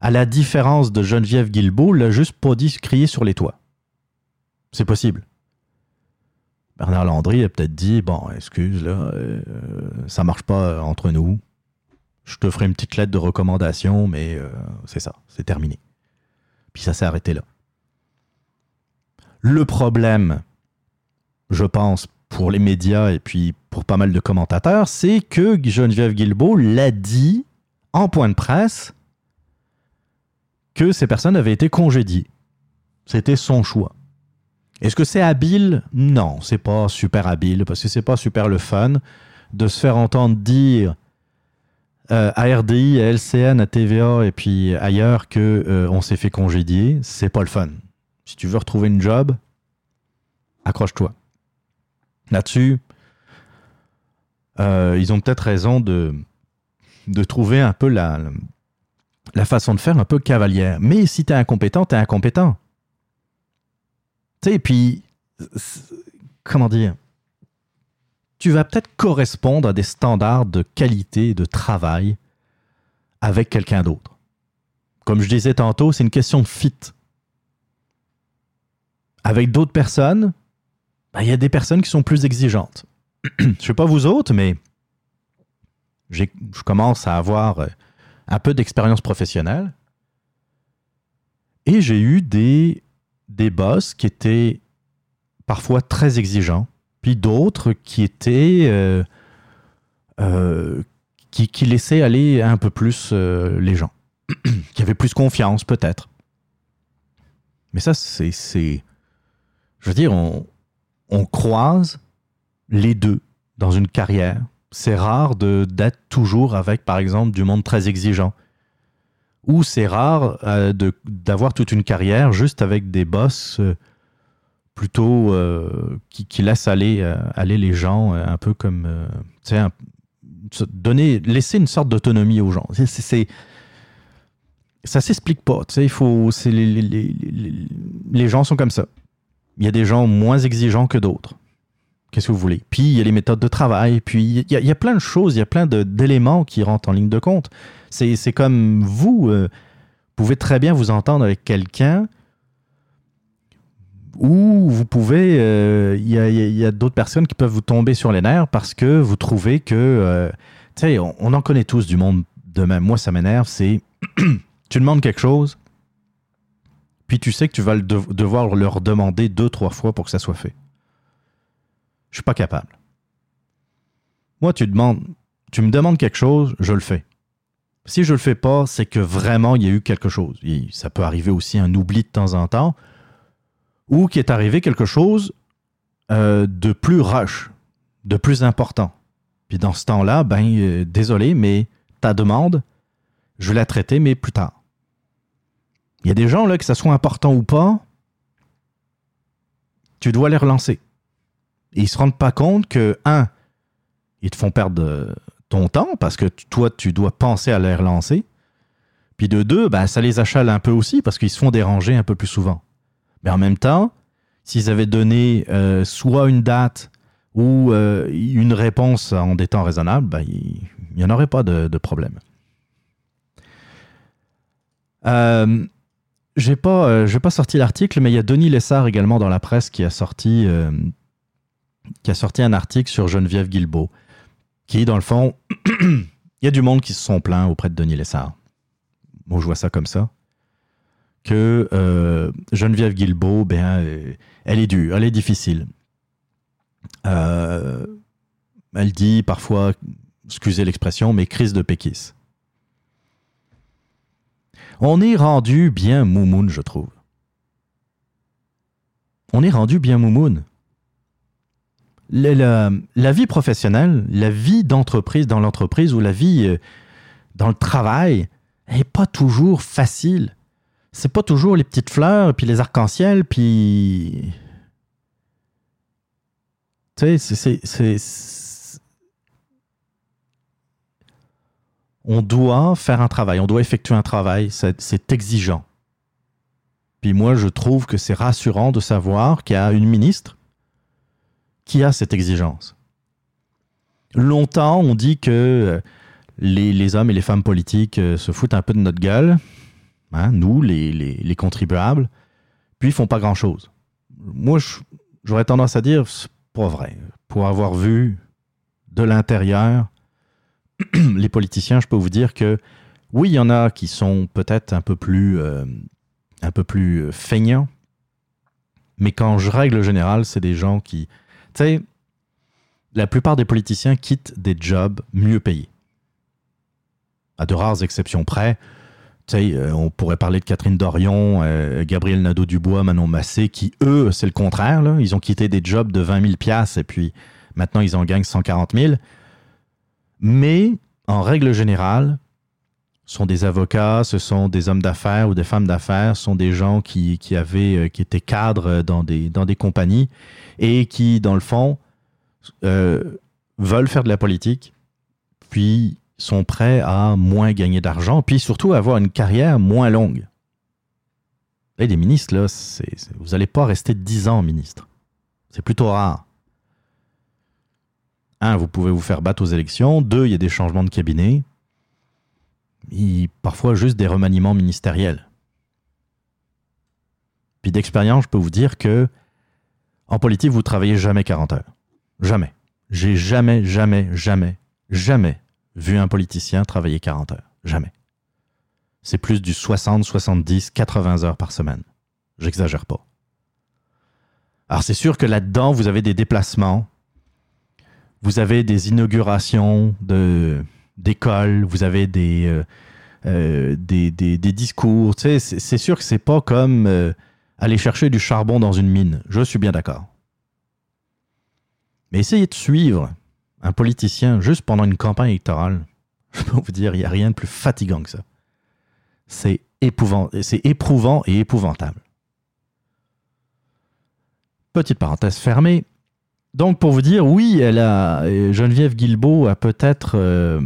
à la différence de Geneviève Guilbeault, l'a juste pas dit crier sur les toits. C'est possible. Bernard Landry a peut-être dit Bon, excuse, là, euh, ça marche pas entre nous. Je te ferai une petite lettre de recommandation, mais euh, c'est ça, c'est terminé. Puis ça s'est arrêté là. Le problème, je pense, pour les médias et puis pour pas mal de commentateurs, c'est que Geneviève Guilbeault l'a dit en point de presse que ces personnes avaient été congédiées. C'était son choix. Est-ce que c'est habile? Non, c'est pas super habile parce que c'est pas super le fun de se faire entendre dire euh, à RDI, à LCN, à TVA et puis ailleurs que euh, on s'est fait congédier. C'est pas le fun. Si tu veux retrouver une job, accroche-toi. Là-dessus, euh, ils ont peut-être raison de, de trouver un peu la, la façon de faire un peu cavalière. Mais si t'es incompétent, t'es incompétent. Tu sais, puis, comment dire Tu vas peut-être correspondre à des standards de qualité et de travail avec quelqu'un d'autre. Comme je disais tantôt, c'est une question de fit. Avec d'autres personnes, ben, il y a des personnes qui sont plus exigeantes. je sais pas vous autres, mais je commence à avoir euh, un peu d'expérience professionnelle. Et j'ai eu des, des boss qui étaient parfois très exigeants, puis d'autres qui étaient. euh, euh, qui, laissaient aller un peu plus euh, les gens. qui avaient plus confiance, peut-être. Mais ça, c'est. Je veux dire, on, on croise les deux dans une carrière. C'est rare d'être toujours avec, par exemple, du monde très exigeant. Ou c'est rare euh, d'avoir toute une carrière juste avec des boss euh, plutôt euh, qui, qui laissent aller, euh, aller les gens euh, un peu comme. euh, un- donner, laisser une sorte d'autonomie aux gens. C'est- c'est- ça s'explique pas. Il faut. c'est Les, les- les- les- gens sont comme ça. Il y a des gens moins exigeants que d'autres. Qu'est-ce que vous voulez? Puis il y a les méthodes de travail, puis il y a, il y a plein de choses, il y a plein d'éléments qui rentrent en ligne de compte. C'est comme vous, euh, pouvez très bien vous entendre avec quelqu'un ou vous pouvez, euh, il y a, d'autres personnes qui peuvent vous tomber sur les nerfs parce que vous trouvez que, euh, tu sais, on, en connaît tous du monde de même. Moi, ça m'énerve, c'est, tu demandes quelque chose, puis tu sais que tu vas devoir leur demander deux, trois fois pour que ça soit fait. Je suis pas capable. Moi, tu demandes, tu me demandes quelque chose, je le fais. Si je le fais pas, c'est que vraiment il y a eu quelque chose. Et ça peut arriver aussi un oubli de temps en temps, ou qu'il est arrivé quelque chose euh, de plus rush, de plus important. Puis dans ce temps-là, ben euh, désolé, mais ta demande, je vais la traiter, mais plus tard. Il y a des gens là, que ça soit important ou pas, tu dois les relancer. Et ils se rendent pas compte que, un, ils te font perdre euh, ton temps parce que toi, tu dois penser à les relancer. Puis de deux, ben, ça les achale un peu aussi parce qu'ils se font déranger un peu plus souvent. Mais en même temps, s'ils avaient donné euh, soit une date ou euh, une réponse en des temps raisonnables, ben, il n'y en aurait pas de, problème. Euh, j'ai pas, euh, pas sorti l'article, mais il y a Denis Lessard également dans la presse qui a sorti, euh, qui a sorti un article sur Geneviève Guilbeault, qui, dans le fond, il y a du monde qui se sont plaints auprès de Denis Lessard. Moi, je vois ça comme ça. Que euh, Geneviève Guilbeault, ben, euh, elle est dure, elle est difficile. Euh, elle dit parfois, excusez l'expression, mais crise de péquisse. On est rendu bien moumoune, je trouve. On est rendu bien moumoune. La, vie professionnelle, la vie d'entreprise dans l'entreprise ou la vie euh, dans le travail n'est pas toujours facile. C'est pas toujours les petites fleurs, puis les arcs-en-ciel, puis. Tu sais, c'est- On doit faire un travail, on doit effectuer un travail, c'est exigeant. Puis moi, je trouve que c'est rassurant de savoir qu'il y a une ministre qui a cette exigence? Longtemps, on dit que euh, les, hommes et les femmes politiques euh, se foutent un peu de notre gueule, hein, nous, les, les- les contribuables, puis ils font pas grand-chose. Moi, j'aurais tendance à dire, c'est pas vrai. Pour avoir vu de l'intérieur les politiciens, je peux vous dire que oui, il y en a qui sont peut-être un peu plus, euh, un peu plus feignants, mais quand je règle générale, c'est des gens qui, tu sais, la plupart des politiciens quittent des jobs mieux payés. À de rares exceptions près, euh, on pourrait parler de Catherine Dorion, euh, Gabriel Nadeau-Dubois, Manon Massé, qui, eux, c'est le contraire. Ils ont quitté des jobs de 20 000 piastres et puis maintenant, ils en gagnent 140 000. Mais, en règle générale, sont des avocats, ce sont des hommes d'affaires ou des femmes d'affaires, ce sont des gens qui, avaient, euh, qui étaient cadres dans des, des compagnies et qui, dans le fond, euh, veulent faire de la politique, puis sont prêts à moins gagner d'argent, puis surtout avoir une carrière moins longue. Et les ministres, là, vous n'allez pas rester 10 ans ministre. C'est plutôt rare. Un, vous pouvez vous faire battre aux élections. Deux, il y a des changements de cabinet. Parfois juste des remaniements ministériels. Puis d'expérience, je peux vous dire que en politique, vous travaillez jamais 40 heures. Jamais. J'ai jamais, jamais, jamais, jamais vu un politicien travailler 40 heures. Jamais. C'est plus du 60, 70, 80 heures par semaine. J'exagère pas. Alors c'est sûr que là-dedans, vous avez des déplacements, vous avez des inaugurations de, d'écoles, vous avez des, euh, euh, des, des- discours. C'est sûr que c'est pas comme euh, aller chercher du charbon dans une mine. Je suis bien d'accord. Mais essayez de suivre un politicien juste pendant une campagne électorale. Je peux vous dire, il n'y a rien de plus fatigant que ça. C'est épouvant, c'est éprouvant et épouvantable. Petite parenthèse fermée. Donc, pour vous dire, oui, elle a, euh, Geneviève Guilbeault a peut-être euh,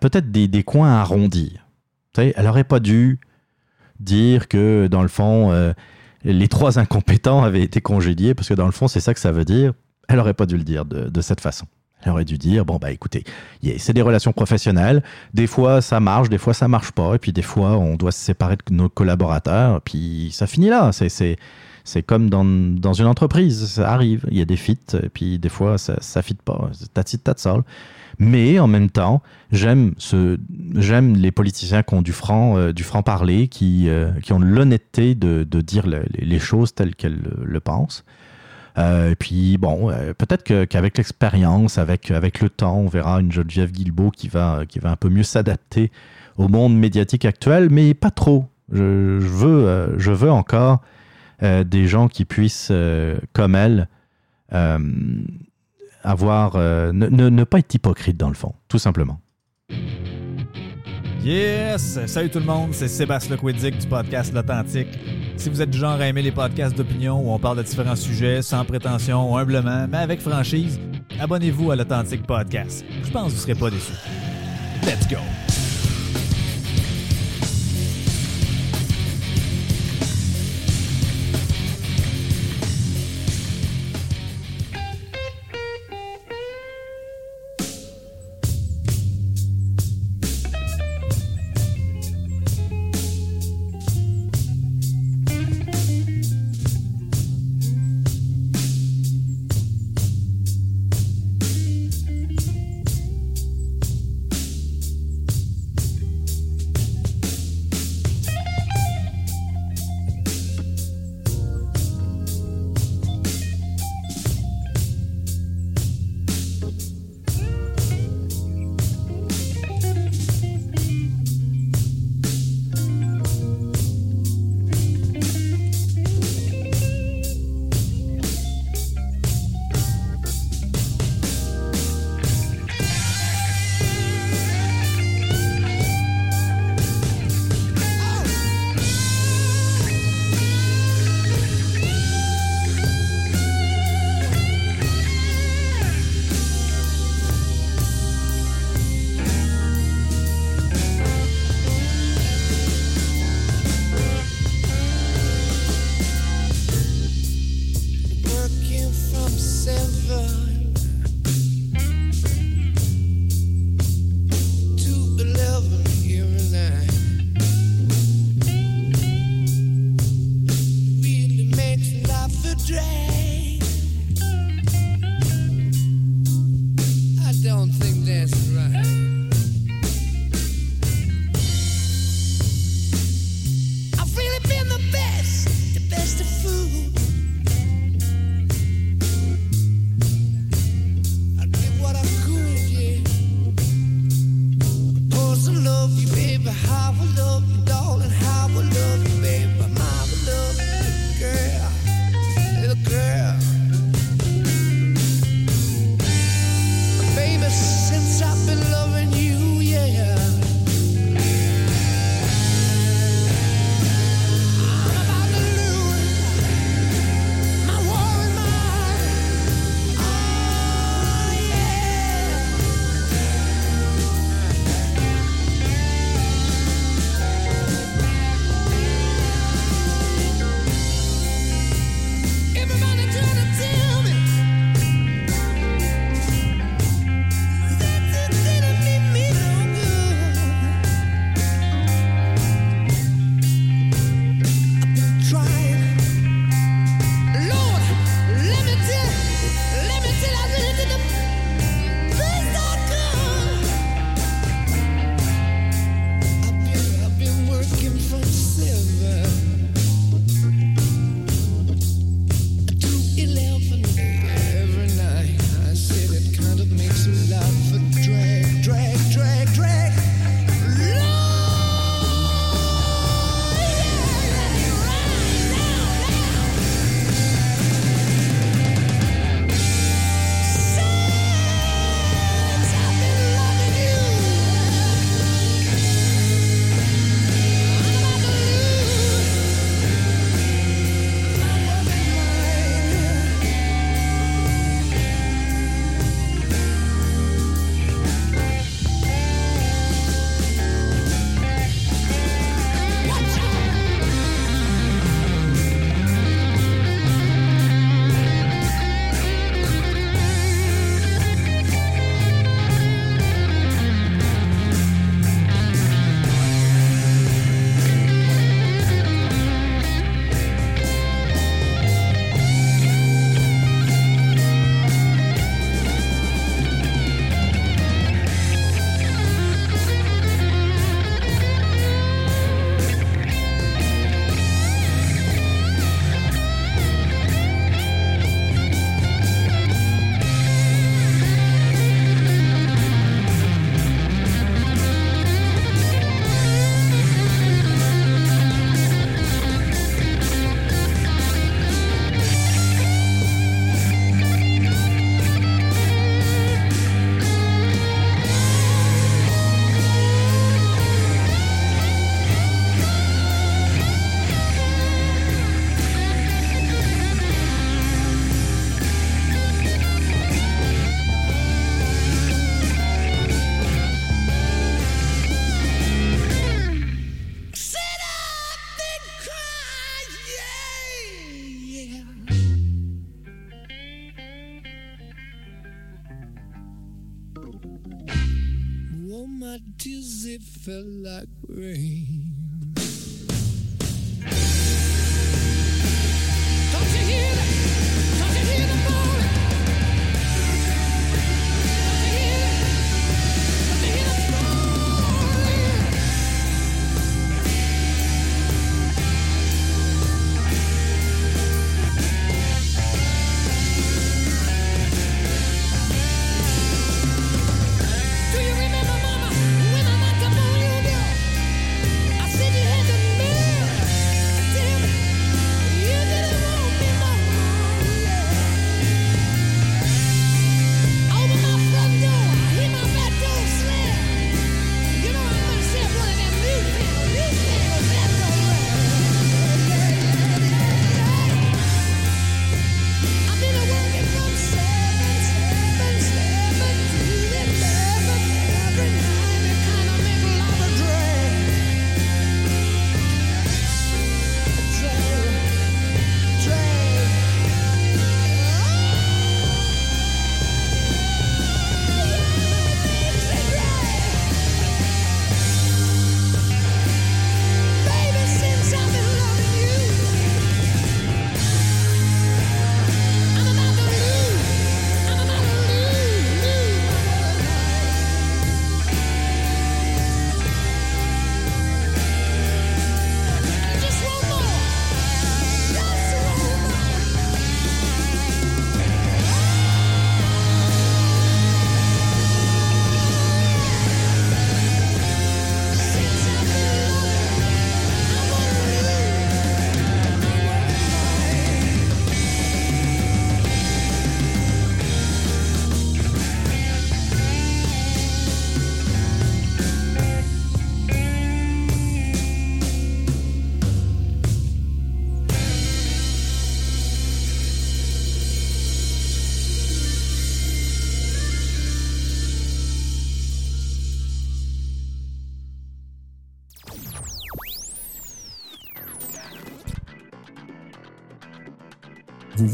peut-être des, des coins à arrondir. Elle n'aurait pas dû dire que, dans le fond, euh, les trois incompétents avaient été congédiés, parce que, dans le fond, c'est ça que ça veut dire. Elle n'aurait pas dû le dire de, de cette façon. Elle aurait dû dire, bon, bah écoutez, c'est des relations professionnelles. Des fois, ça marche, des fois, ça marche pas. Et puis, des fois, on doit se séparer de nos collaborateurs. Puis, ça finit là. C'est, c'est, comme dans, dans une entreprise. Ça arrive. Il y a des fits. Et puis, des fois, ça ne fit pas. That's it, all. Mais en même temps, j'aime les politiciens qui ont du franc, euh, du franc parler, qui, euh, qui ont l'honnêteté de, de dire le- les, choses telles qu'elles le, pensent. Euh, et puis bon, euh, peut-être qu'avec l'expérience, avec, avec le temps, on verra une Geneviève Guilbeault qui va, qui va un peu mieux s'adapter au monde médiatique actuel, mais pas trop. Je veux, euh, je veux encore euh, des gens qui puissent, euh, comme elle, euh, avoir, ne, ne- ne pas être hypocrite dans le fond, tout simplement. Yes! Salut tout le monde, c'est Sébastien Lequidic du podcast L'Authentique. Si vous êtes du genre à aimer les podcasts d'opinion où on parle de différents sujets sans prétention, humblement, mais avec franchise, abonnez-vous à l'Authentique Podcast. Je pense que vous serez pas déçus. Let's go! Felt like rain.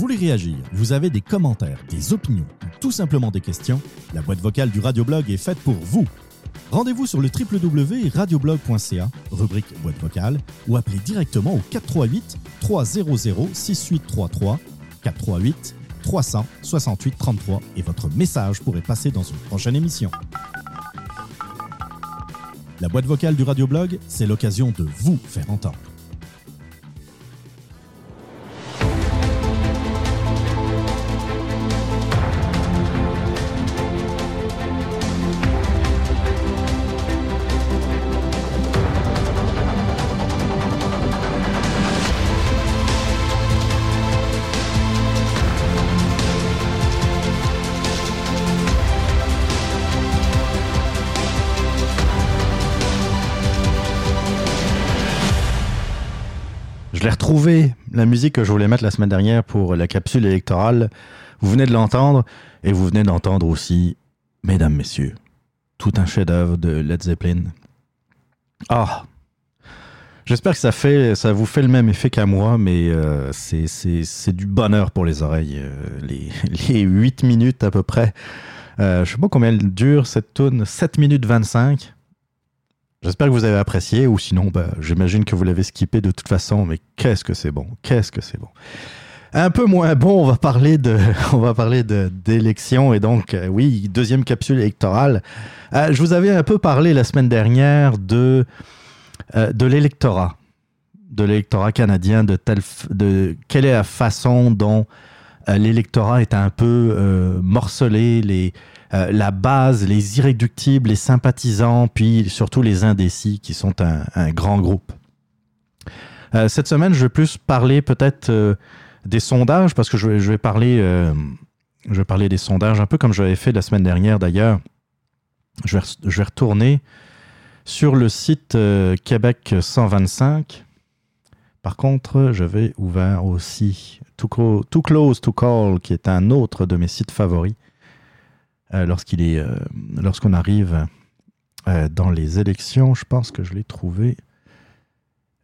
Voulez réagir, vous avez des commentaires, des opinions ou tout simplement des questions, la boîte vocale du Radioblog est faite pour vous. Rendez-vous sur le www.radioblog.ca, rubrique boîte vocale, ou appelez directement au 438 300 6833 438 368 33 et votre message pourrait passer dans une prochaine émission. La boîte vocale du Radioblog, c'est l'occasion de vous faire entendre. Je l'ai retrouvé, la musique que je voulais mettre la semaine dernière pour la capsule électorale. Vous venez de l'entendre et vous venez d'entendre aussi, mesdames, messieurs, tout un chef-d'œuvre de Led Zeppelin. Ah! J'espère que ça, fait, ça vous fait le même effet qu'à moi, mais euh, c'est- du bonheur pour les oreilles. euh, les, les 8 minutes à peu près. Euh, je sais pas combien dure cette tune, 7 minutes 25. J'espère que vous avez apprécié, ou sinon, bah, j'imagine que vous l'avez skippé de toute façon, mais qu'est-ce que c'est bon, qu'est-ce que c'est bon. Un peu moins bon, on va parler de, on va parler d'élections et donc euh, oui, deuxième capsule électorale. Euh, je vous avais un peu parlé la semaine dernière de euh, de l'électorat, de l'électorat canadien, de telle, de quelle est la façon dont l'électorat est un peu morcelé, les euh, la base, les irréductibles, les sympathisants, puis surtout les indécis qui sont un, grand groupe. Euh, cette semaine, je vais plus parler peut-être euh, des sondages parce que je vais, parler, je vais parler des sondages un peu comme j'avais fait la semaine dernière d'ailleurs. Je vais, retourner sur le site Québec 125. Par contre, j'avais ouvert aussi Too, Clo- Too Close to Call, qui est un autre de mes sites favoris lorsqu'il est, euh, lorsqu'on arrive euh, dans les élections. Je pense que je l'ai trouvé.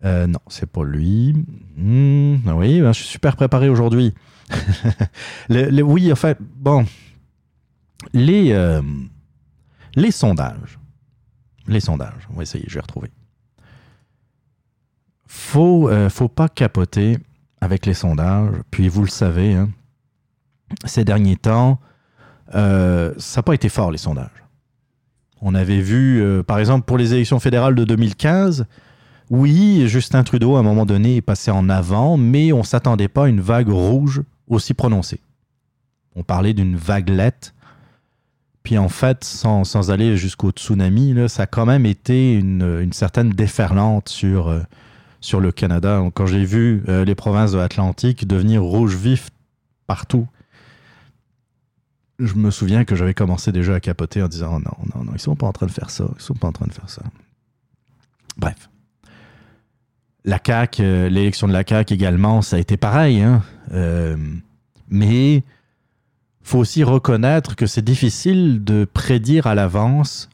Euh, non, c'est pas lui. Hmm, oui, ben, je suis super préparé aujourd'hui. Oui, enfin, bon, les, euh, les sondages. Les sondages. On va essayer, je vais retrouver. Faut, euh, faut pas capoter avec les sondages. Puis vous le savez, hein, ces derniers temps, euh, ça n'a pas été fort les sondages. On avait vu, euh, par exemple, pour les élections fédérales de 2015, oui, Justin Trudeau, à un moment donné, est passé en avant, mais on ne s'attendait pas à une vague rouge aussi prononcée. On parlait d'une vaguelette. Puis en fait, sans, aller jusqu'au tsunami, ça a quand même été une, certaine déferlante sur, euh, sur le Canada. Quand j'ai vu les provinces de l'Atlantique devenir rouge vif partout, je me souviens que j'avais commencé déjà à capoter en disant non, non, non, ils sont pas en train de faire ça, ils sont pas en train de faire ça. Bref. La CAQ, euh, l'élection de la CAQ également, ça a été pareil. Hein? Euh, mais faut aussi reconnaître que c'est difficile de prédire à l'avance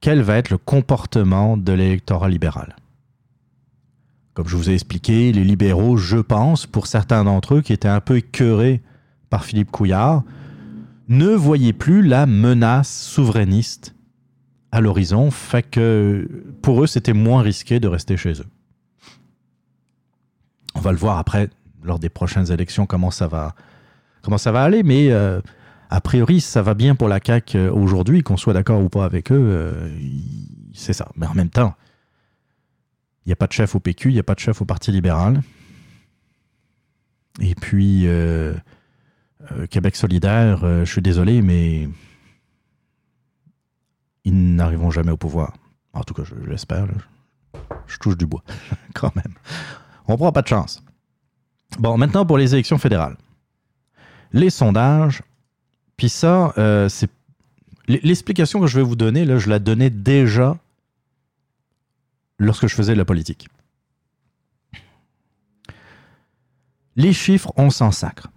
quel va être le comportement de l'électorat libéral. Comme je vous ai expliqué, les libéraux, je pense, pour certains d'entre eux qui étaient un peu écœurés par Philippe Couillard, ne voyaient plus la menace souverainiste à l'horizon, fait que pour eux, c'était moins risqué de rester chez eux. On va le voir après, lors des prochaines élections, comment ça va, comment ça va aller, mais euh, a priori, ça va bien pour la CAQ euh, aujourd'hui, qu'on soit d'accord ou pas avec eux, euh, c'est ça. Mais en même temps, il n'y a pas de chef au PQ, il n'y a pas de chef au Parti libéral. Et puis, euh, Québec solidaire, euh, je suis désolé, mais ils n'arriveront jamais au pouvoir. En tout cas, je, je l'espère. Je touche du bois, quand même. On prend pas de chance. Bon, maintenant pour les élections fédérales. Les sondages, puis ça, euh, c'est l'explication que je vais vous donner, là, je la donnais déjà lorsque je faisais de la politique. Les chiffres, on s'en sacre.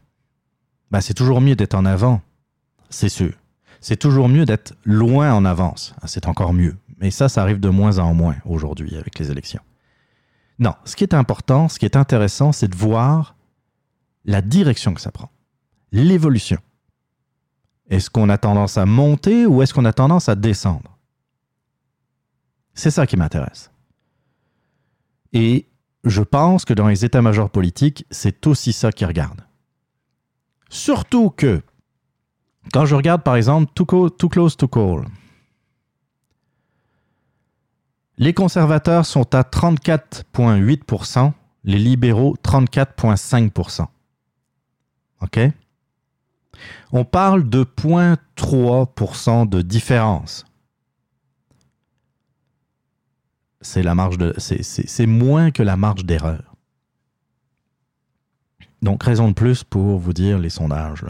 Ben, c'est toujours mieux d'être en avant, c'est sûr. C'est toujours mieux d'être loin en avance. Ah, C'est encore mieux. Mais ça, ça arrive de moins en moins aujourd'hui avec les élections. Non, ce qui est important, ce qui est intéressant, c'est de voir la direction que ça prend, l'évolution. Est-ce qu'on a tendance à monter ou est-ce qu'on a tendance à descendre? C'est ça qui m'intéresse. Et je pense que dans les états-majors politiques, c'est aussi ça qu'ils regardent. Surtout que, quand je regarde par exemple Too, Too Close to Call, les conservateurs sont à 34,8%, les libéraux 34,5%. OK? On parle de 0,3% de différence. C'est moins que la marge d'erreur. Donc, raison de plus pour vous dire les sondages.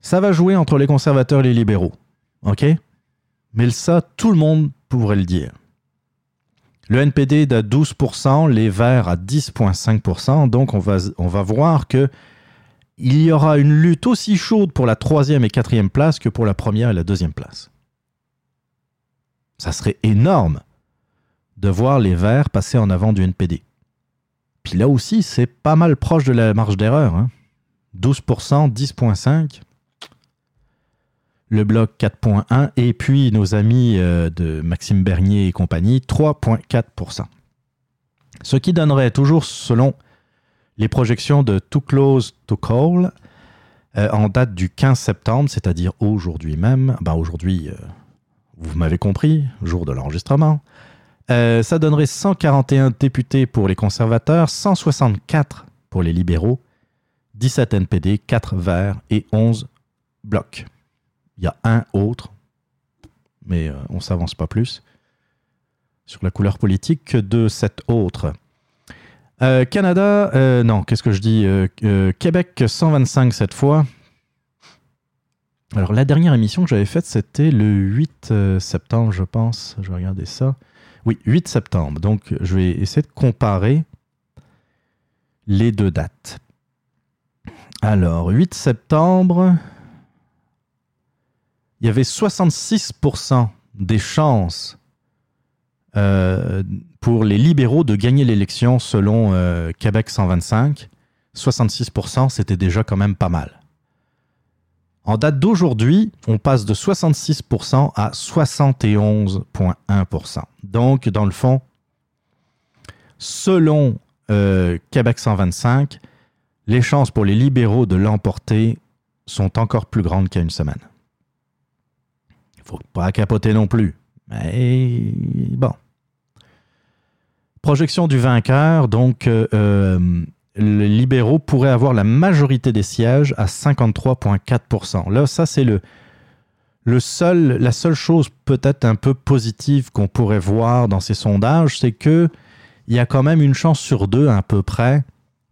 Ça va jouer entre les conservateurs et les libéraux. OK? Mais ça, tout le monde pourrait le dire. Le NPD est à 12%, les Verts à 10,5%. Donc, on va, on va voir que il y aura une lutte aussi chaude pour la troisième et quatrième place que pour la première et la deuxième place. Ça serait énorme de voir les Verts passer en avant du NPD. Puis là aussi, c'est pas mal proche de la marge d'erreur. hein. 12%, 10,5%. Le bloc 4,1% et puis nos amis euh, de Maxime Bernier et compagnie 3,4%. Ce qui donnerait toujours, selon les projections de Too Close to Call, euh, en date du 15 septembre, c'est-à-dire aujourd'hui même, ben aujourd'hui, euh, vous m'avez compris, jour de l'enregistrement, euh, ça donnerait 141 députés pour les conservateurs, 164 pour les libéraux, 17 NPD, 4 Verts et 11 blocs. Il y a un autre, mais euh, on ne s'avance pas plus sur la couleur politique que de cet autre. Euh, Canada, non, qu'est-ce que je dis Québec 125 cette fois. Alors la dernière émission que j'avais faite, c'était le 8 euh, septembre, je pense. Je vais regarder ça. Oui, 8 septembre. Donc je vais essayer de comparer les deux dates. Alors, 8 septembre, il y avait 66% des chances euh, pour les libéraux de gagner l'élection selon euh, Québec 125. 66%, c'était déjà quand même pas mal. En date d'aujourd'hui, on passe de 66% à 71,1%. Donc, dans le fond, selon euh, Québec 125, les chances pour les libéraux de l'emporter sont encore plus grandes a une semaine. Il faut pas capoter non plus. Mais bon. Projection du vainqueur, donc euh, euh, les libéraux pourraient avoir la majorité des sièges à 53,4%. Là, ça c'est le, seul, la seule chose peut-être un peu positive qu'on pourrait voir dans ces sondages, c'est que il y a quand même une chance sur deux à peu près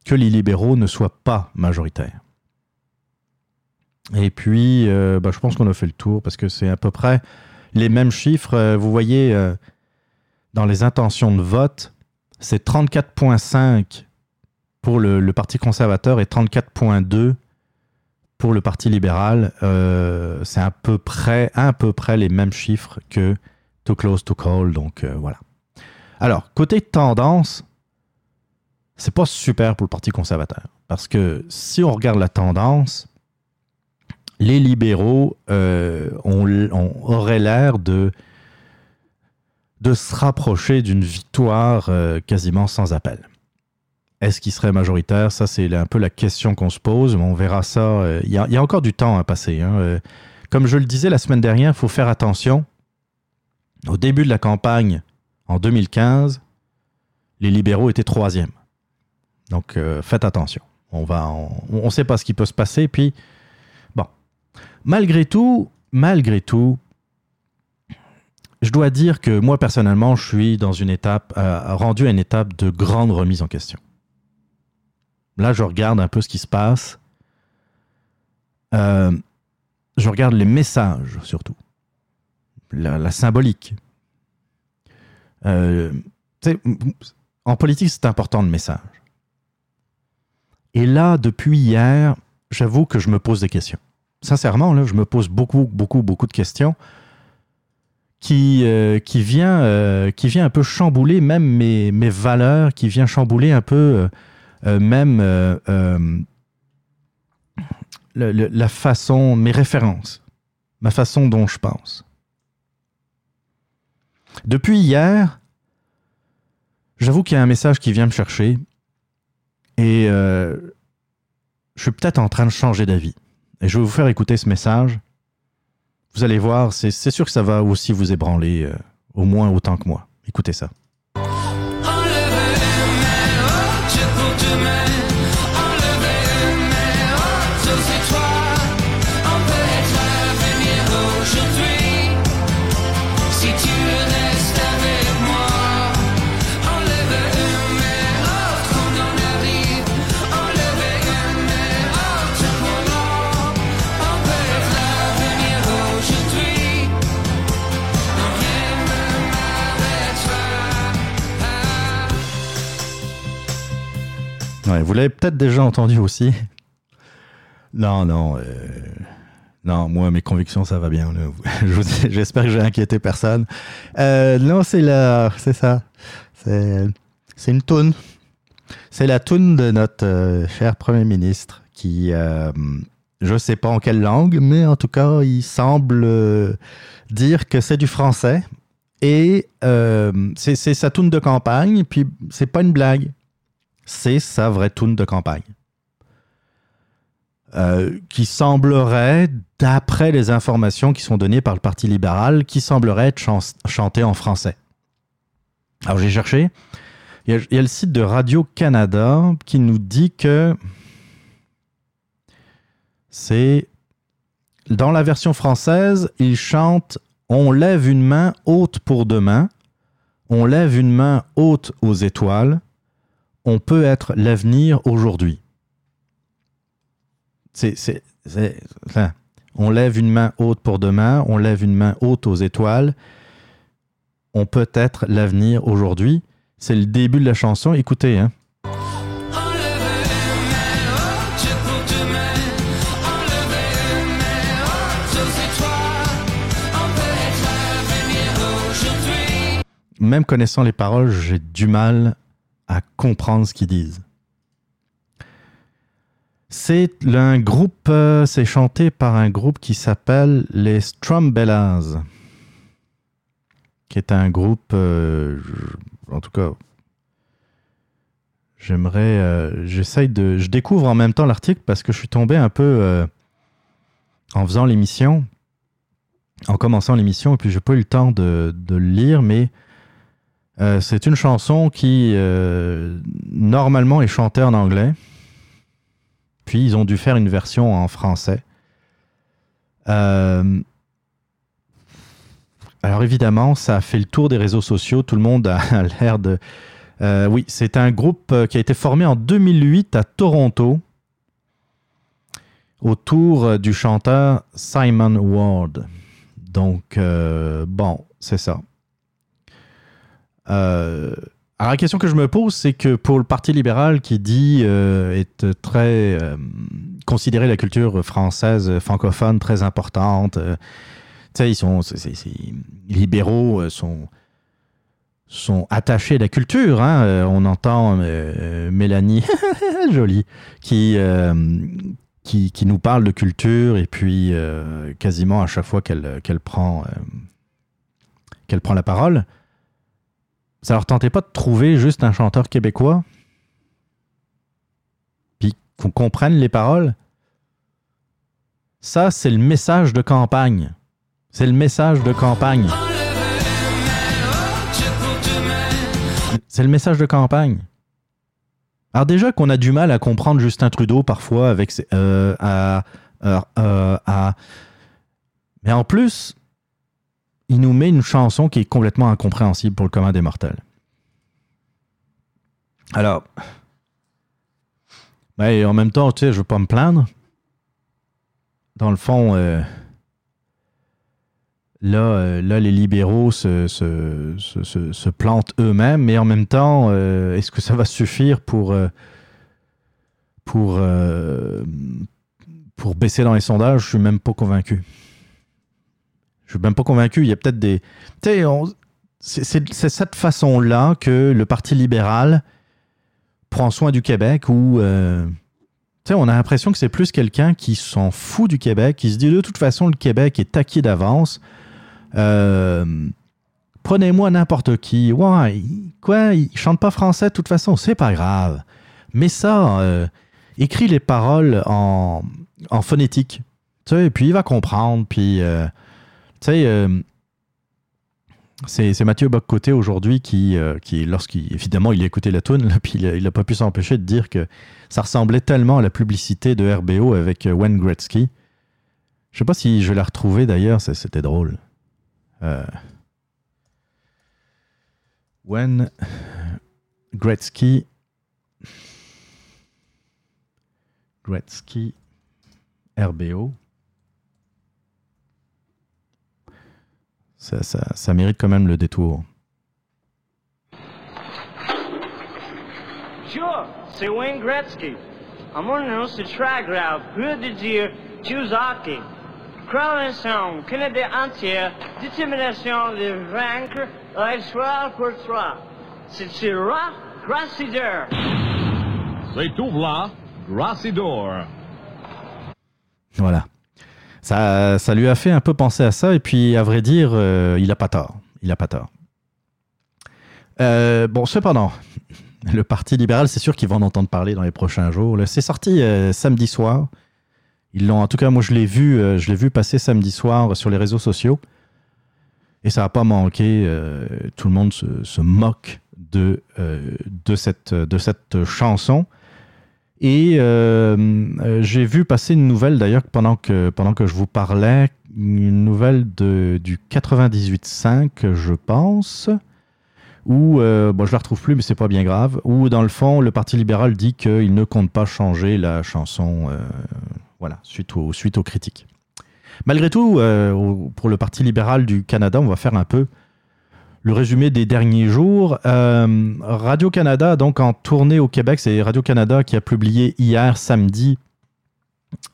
que les libéraux ne soient pas majoritaires. Et puis, euh, bah, je pense qu'on a fait le tour parce que c'est à peu près les mêmes chiffres. Euh, Vous voyez, euh, dans les intentions de vote, c'est 34,5 pour le, Parti conservateur et 34,2 pour le Parti libéral. Euh, c'est à peu près, les mêmes chiffres que Too Close to Call. Donc euh, voilà. Alors, côté tendance, c'est pas super pour le Parti conservateur. Parce que si on regarde la tendance, les libéraux euh, auraient l'air de, de se rapprocher d'une victoire euh, quasiment sans appel. Est-ce qu'il serait majoritaire? Ça, c'est un peu la question qu'on se pose. On verra ça. euh, Il y, a, encore du temps à passer. hein. Euh, Comme je le disais la semaine dernière, il faut faire attention. Au début de la campagne, en 2015, les libéraux étaient troisième. Donc, euh, faites attention. On va, on ne sait pas ce qui peut se passer. Puis, bon, malgré tout, malgré tout, je dois dire que moi personnellement, je suis dans une étape, rendu à une étape de grande remise en question. Là, je regarde un peu ce qui se passe. Euh, je regarde les messages surtout, la, symbolique. Euh, en politique, c'est important le message. Et là, depuis hier, j'avoue que je me pose des questions. Sincèrement, là, je me pose beaucoup, beaucoup, beaucoup de questions qui, euh, euh, un peu chambouler même mes, mes valeurs, qui vient chambouler un peu même euh, euh, la façon, mes références, ma façon dont je pense. Depuis hier, j'avoue qu'il y a un message qui vient me chercher et euh, je suis peut-être en train de changer d'avis. Et je vais vous faire écouter ce message. Vous allez voir, c'est sûr que ça va aussi vous ébranler, euh, au moins autant que moi. Écoutez ça. Vous l'avez peut-être déjà entendu aussi. Non, non. euh, non, moi, mes convictions, ça va bien. là. Je J'espère que j'ai inquiété personne. Euh, non, c'est la... C'est ça. C'est une toune. C'est la toune de notre euh, cher Premier ministre qui... je sais pas en quelle langue, mais en tout cas, il semble dire que c'est du français. Et c'est sa toune de campagne, puis c'est pas une blague c'est sa vraie tune de campagne. Euh, qui semblerait, d'après les informations qui sont données par le Parti libéral, qui semblerait être chan- chantée en français. Alors j'ai cherché. Il y, a, il y a le site de Radio-Canada qui nous dit que c'est dans la version française, il chante On lève une main haute pour demain, on lève une main haute aux étoiles, on peut être l'avenir aujourd'hui. C'est, on lève une main haute pour demain, on lève une main haute aux étoiles, on peut être l'avenir aujourd'hui. C'est le début de la chanson. Écoutez, hein. Même connaissant les paroles, j'ai du mal à comprendre ce qu'ils disent. C'est un groupe, euh, c'est chanté par un groupe qui s'appelle les Strumbellas, qui est un groupe, euh, je- en tout cas, j'aimerais, euh, j'essaye de, je découvre en même temps l'article parce que je suis tombé un peu euh, en faisant l'émission, en commençant l'émission, et puis j'ai pas eu le temps de le lire, mais euh, c'est une chanson qui euh, normalement est chantée en anglais. Puis ils ont dû faire une version en français. Euh, alors évidemment, ça a fait le tour des réseaux sociaux. Tout le monde a l'air de... Oui, c'est un groupe qui a été formé en 2008 à Toronto autour du chanteur Simon Ward. Donc, bon, c'est ça. Euh, alors la question que je me pose, c'est que pour le Parti libéral qui dit euh, être très euh, considérer la culture française francophone très importante, euh, tu sais, ils sont, libéraux euh, sont sont attachés à la culture. hein. Euh, On entend Mélanie, jolie, qui, qui qui nous parle de culture et puis quasiment à chaque fois qu'elle qu'elle prend qu'elle prend la parole. Ça leur tentait pas de trouver juste un chanteur québécois? Puis qu'on comprenne les paroles? Ça, c'est le message de campagne. C'est le message de campagne. C'est le message de campagne. Alors déjà qu'on a du mal à comprendre Justin Trudeau parfois avec ses, euh, euh, euh, mais en plus il nous met une chanson qui est complètement incompréhensible pour le commun des mortels. Alors, et en même temps, tu sais, je veux pas me plaindre. Dans le fond, euh, là, euh, là, les libéraux se, se, se- plantent eux-mêmes, mais en même temps, euh, est-ce que ça va suffire pour, pour, pour baisser dans les sondages? Je suis même pas convaincu. Je suis même pas convaincu. Il y a peut-être des. Tu sais, c'est cette façon-là que le Parti libéral prend soin du Québec où. euh, tu sais, on a l'impression que c'est plus quelqu'un qui s'en fout du Québec, qui se dit de toute façon le Québec est acquis d'avance. Euh, Prenez-moi n'importe qui. Ouais, quoi, il chante pas français de toute façon, c'est pas grave. Mais ça, euh, écris les paroles en, en phonétique. Tu sais, puis il va comprendre, puis. euh, tu sais, euh, c'est Mathieu Boccoté aujourd'hui qui, euh, qui lorsqu'il, évidemment, il a écouté la tune, là, puis il n'a pas pu s'empêcher de dire que ça ressemblait tellement à la publicité de RBO avec euh, Wayne Gretzky. Je sais pas si je l'ai retrouvé d'ailleurs, c'était drôle. Euh, Wayne Gretzky. Gretzky RBO. Ça, ça- ça mérite quand même le détour. Sure, c'est Wayne Gretzky. Mon nom, c'est très grave. Peu de dire, choose hockey? Crown Canada entière, détermination de vaincre, trois pour trois. C'est Syrah Grassider. C'est tout là, Grassidor. Voilà. Ça, ça lui a fait un peu penser à ça, et puis, à vrai dire, euh, il a pas tort. Il a pas tort. Euh, bon, cependant, le Parti libéral, c'est sûr qu'ils vont en entendre parler dans les prochains jours. C'est sorti euh, samedi soir. Ils l'ont, en tout cas, moi, je l'ai vu, je vu passer samedi soir sur les réseaux sociaux. Et ça n'a pas manqué. tout le monde se, moque de cette chanson. Et euh, euh, j'ai vu passer une nouvelle d'ailleurs pendant que, pendant que je vous parlais, une nouvelle de, du 98.5, je pense, où, euh, bon, je la retrouve plus, mais c'est pas bien grave, où dans le fond, le Parti libéral dit qu'il ne compte pas changer la chanson, euh, voilà, suite, au, suite aux critiques. Malgré tout, pour le Parti libéral du Canada, on va faire un peu le résumé des derniers jours. Euh, Radio-Canada, donc en tournée au Québec, c'est Radio-Canada qui a publié hier samedi.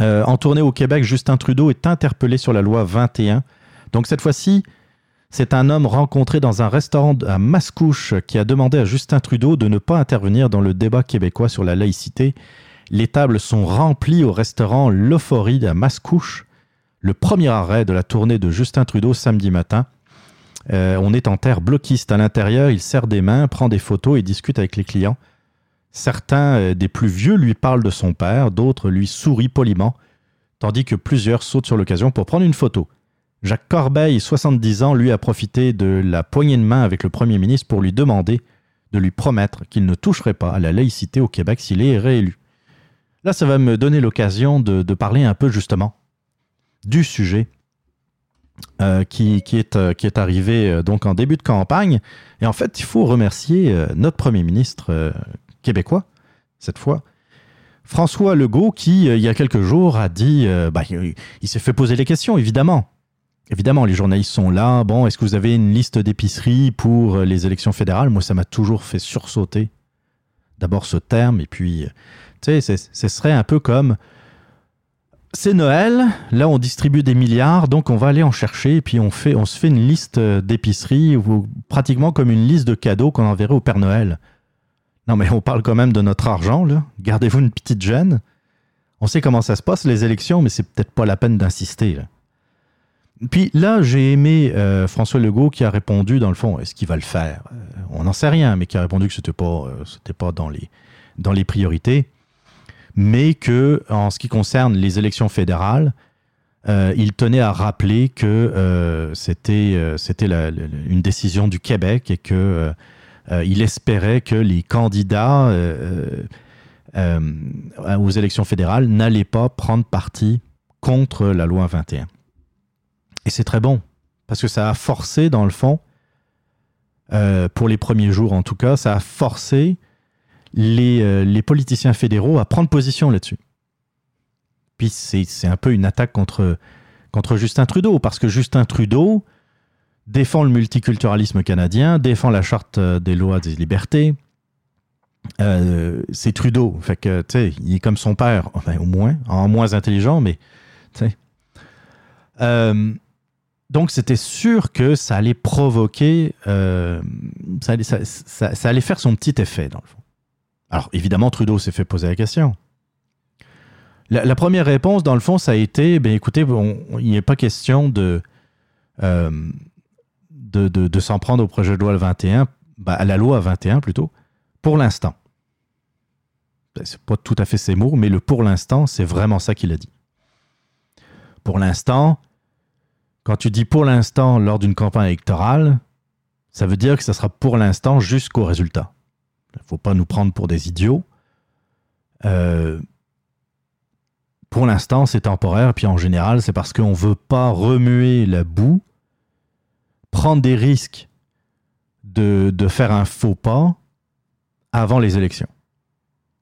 Euh, en tournée au Québec, Justin Trudeau est interpellé sur la loi 21. Donc cette fois-ci, c'est un homme rencontré dans un restaurant à Mascouche qui a demandé à Justin Trudeau de ne pas intervenir dans le débat québécois sur la laïcité Les tables sont remplies au restaurant L'Euphorie à Mascouche, le premier arrêt de la tournée de Justin Trudeau samedi matin. Euh, on est en terre bloquiste à l'intérieur, il serre des mains, prend des photos et discute avec les clients. Certains euh, des plus vieux lui parlent de son père, d'autres lui sourient poliment, tandis que plusieurs sautent sur l'occasion pour prendre une photo. Jacques Corbeil, 70 ans, lui a profité de la poignée de main avec le Premier ministre pour lui demander de lui promettre qu'il ne toucherait pas à la laïcité au Québec s'il est réélu. Là, ça va me donner l'occasion de, de parler un peu justement du sujet euh, qui, qui est, euh, qui est arrivé euh, donc en début de campagne. Et en fait, il faut remercier notre Premier ministre québécois, cette fois, François Legault, qui, il y a quelques jours, a dit, bah, il, il s'est fait poser les questions, évidemment. Évidemment, les journalistes sont là. Bon, est-ce que vous avez une liste d'épiceries pour les élections fédérales? Moi, ça m'a toujours fait sursauter. D'abord ce terme, et puis, tu sais, ce serait un peu comme c'est Noël, là on distribue des milliards, donc on va aller en chercher, et puis on, se fait une liste euh, d'épiceries, pratiquement comme une liste de cadeaux qu'on enverrait au Père Noël. Non mais on parle quand même de notre argent, là. Gardez-vous une petite gêne. On sait comment ça se passe, les élections, mais c'est peut-être pas la peine d'insister. Puis là, j'ai aimé euh, François Legault qui a répondu, dans le fond, est-ce qu'il va le faire? Euh, On n'en sait rien, mais qui a répondu que euh, c'était pas dans les priorités mais que en ce qui concerne les élections fédérales, euh, il tenait à rappeler que euh, c'était euh, une décision du Québec et que il espérait que les candidats aux élections fédérales n'allaient pas prendre parti contre la loi 21. Et c'est très bon parce que ça a forcé dans le fond, pour les premiers jours en tout cas, ça a forcé les, euh, les politiciens fédéraux à prendre position là-dessus. Puis c'est un peu une attaque contre, Justin Trudeau, parce que Justin Trudeau défend le multiculturalisme canadien, défend la charte euh, des lois des libertés. Euh, c'est Trudeau, fait que, tu sais, il est comme son père, enfin, au moins, en moins intelligent, mais, tu sais. Donc, c'était sûr que ça allait provoquer, ça, allait, ça allait faire son petit effet, dans le fond. Alors, évidemment, Trudeau s'est fait poser la question. La, première réponse, dans le fond, ça a été, ben écoutez, on- on- il n'est pas question de, euh, de, s'en prendre au projet de loi 21, ben, à la loi 21 plutôt, pour l'instant. Ben, C'est pas tout à fait ces mots, mais le pour l'instant, c'est vraiment ça qu'il a dit. Pour l'instant, quand tu dis pour l'instant lors d'une campagne électorale, ça veut dire que ça sera pour l'instant jusqu'au résultat. Il ne faut pas nous prendre pour des idiots. Euh, pour l'instant, c'est temporaire, puis en général, c'est parce qu'on ne veut pas remuer la boue, prendre des risques de, de faire un faux pas avant les élections.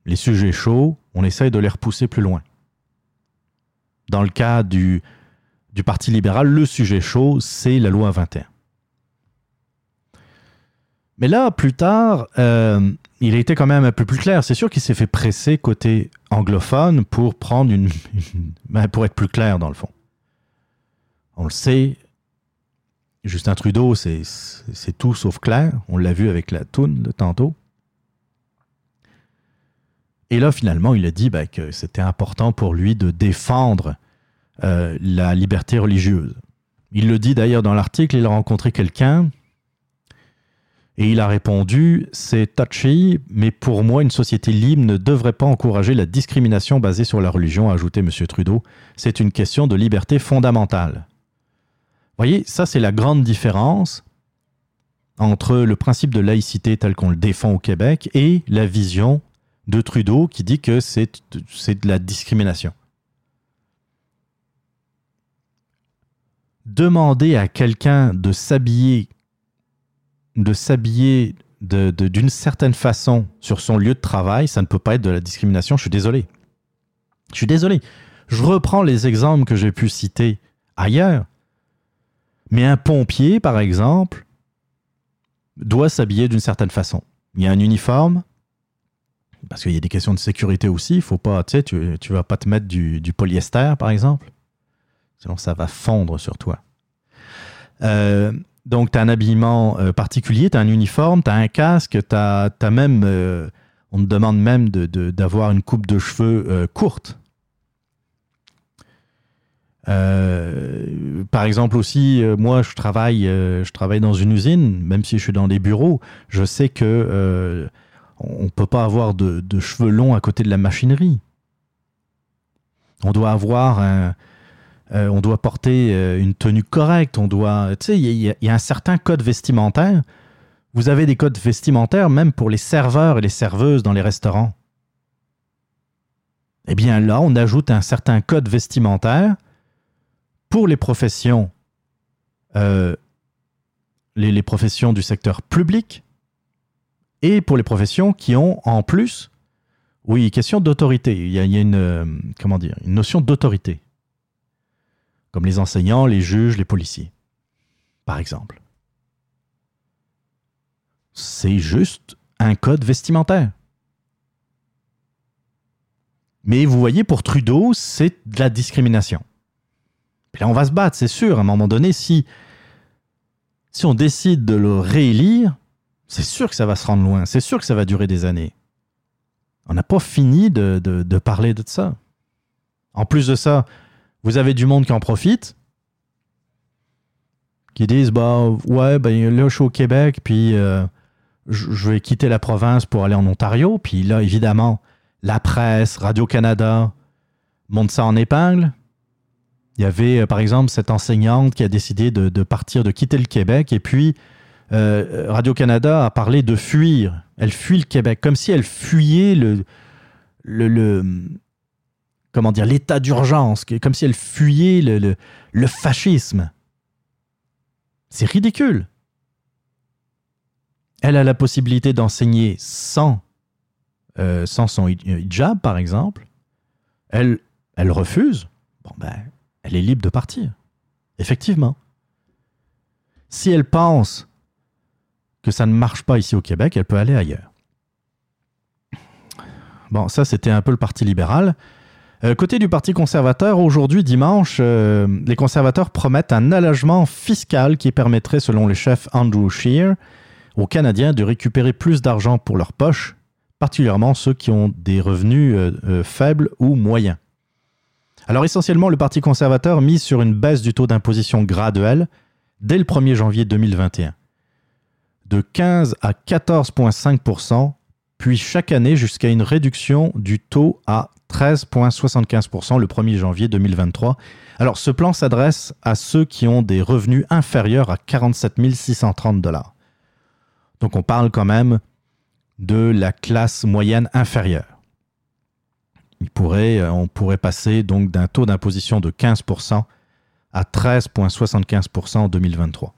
Les sujets chauds, on essaye de les repousser plus loin. Dans le cas du, du Parti libéral, le sujet chaud, c'est la loi 21. Mais là, plus tard, euh, il a été quand même un peu plus clair. C'est sûr qu'il s'est fait presser côté anglophone pour prendre une, ben, pour être plus clair dans le fond. On le sait, Justin Trudeau, c'est tout sauf clair. On l'a vu avec la toune de tantôt. Et là, finalement, il a dit ben, que c'était important pour lui de défendre euh, la liberté religieuse. Il le dit d'ailleurs dans l'article, il a rencontré quelqu'un et il a répondu C'est touchy, mais pour moi, une société libre ne devrait pas encourager la discrimination basée sur la religion, a ajouté M. Trudeau. C'est une question de liberté fondamentale. Vous voyez, ça, c'est la grande différence entre le principe de laïcité tel qu'on le défend au Québec et la vision de Trudeau qui dit que c'est de la discrimination. Demander à quelqu'un de s'habiller de s'habiller d'une certaine façon sur son lieu de travail, ça ne peut pas être de la discrimination, je suis désolé. Je suis désolé. Je reprends les exemples que j'ai pu citer ailleurs. Mais un pompier, par exemple, doit s'habiller d'une certaine façon. Il y a un uniforme, parce qu'il y a des questions de sécurité aussi. Il faut pas, tu sais, tu vas pas te mettre du, du polyester, par exemple. Sinon, ça va fondre sur toi. Euh, donc, tu as un habillement euh, particulier, tu as un uniforme, tu as un casque, tu as, même, euh, On te demande même de- de- d'avoir une coupe de cheveux euh, courte. Par exemple aussi, moi je travaille, je travaille dans une usine, même si je suis dans des bureaux, je sais que on ne peut pas avoir de, de cheveux longs à côté de la machinerie. On doit avoir un, euh, on doit porter euh, une tenue correcte, on doit, tu sais, il y, a- un certain code vestimentaire. Vous avez des codes vestimentaires même pour les serveurs et les serveuses dans les restaurants. Eh bien là, on ajoute un certain code vestimentaire pour les professions, euh, les, professions du secteur public et pour les professions qui ont en plus, oui, question d'autorité. Il y a, il y a une, comment dire, une notion d'autorité, comme les enseignants, les juges, les policiers, par exemple. C'est juste un code vestimentaire. Mais vous voyez, pour Trudeau, c'est de la discrimination. Puis là, on va se battre, c'est sûr. À un moment donné, si, si on décide de le réélire, c'est sûr que ça va se rendre loin. C'est sûr que ça va durer des années. On n'a pas fini de parler de ça. En plus de ça, vous avez du monde qui en profite, qui disent bah ouais, ben là je suis au Québec, puis euh, je vais quitter la province pour aller en Ontario. Puis là, évidemment, la presse, Radio-Canada monte ça en épingle. Il y avait, euh, par exemple, cette enseignante qui a décidé de, partir, de quitter le Québec, et puis euh, Radio-Canada a parlé de fuir. Elle fuit le Québec, comme si elle fuyait le, le- comment dire, l'état d'urgence, comme si elle fuyait le, fascisme. C'est ridicule. Elle a la possibilité d'enseigner sans, euh, son hi- hijab, par exemple. Elle, elle refuse. Bon, ben, elle est libre de partir. Effectivement. Si elle pense que ça ne marche pas ici au Québec, elle peut aller ailleurs. Bon, ça, c'était un peu le Parti libéral. Euh, côté du Parti conservateur, aujourd'hui, dimanche, euh, les conservateurs promettent un allègement fiscal qui permettrait, selon le chef Andrew Scheer, aux Canadiens de récupérer plus d'argent pour leur poche, particulièrement ceux qui ont des revenus euh, faibles ou moyens. Alors essentiellement, le Parti conservateur mise sur une baisse du taux d'imposition graduelle dès le 1er janvier 2021, de 15 à 14,5 puis chaque année jusqu'à une réduction du taux à 13,75 le 1er janvier 2023. Alors ce plan s'adresse à ceux qui ont des revenus inférieurs à 47 630 dollars. Donc on parle quand même de la classe moyenne inférieure. Euh, on pourrait passer donc d'un taux d'imposition de 15% à 13,75% en 2023.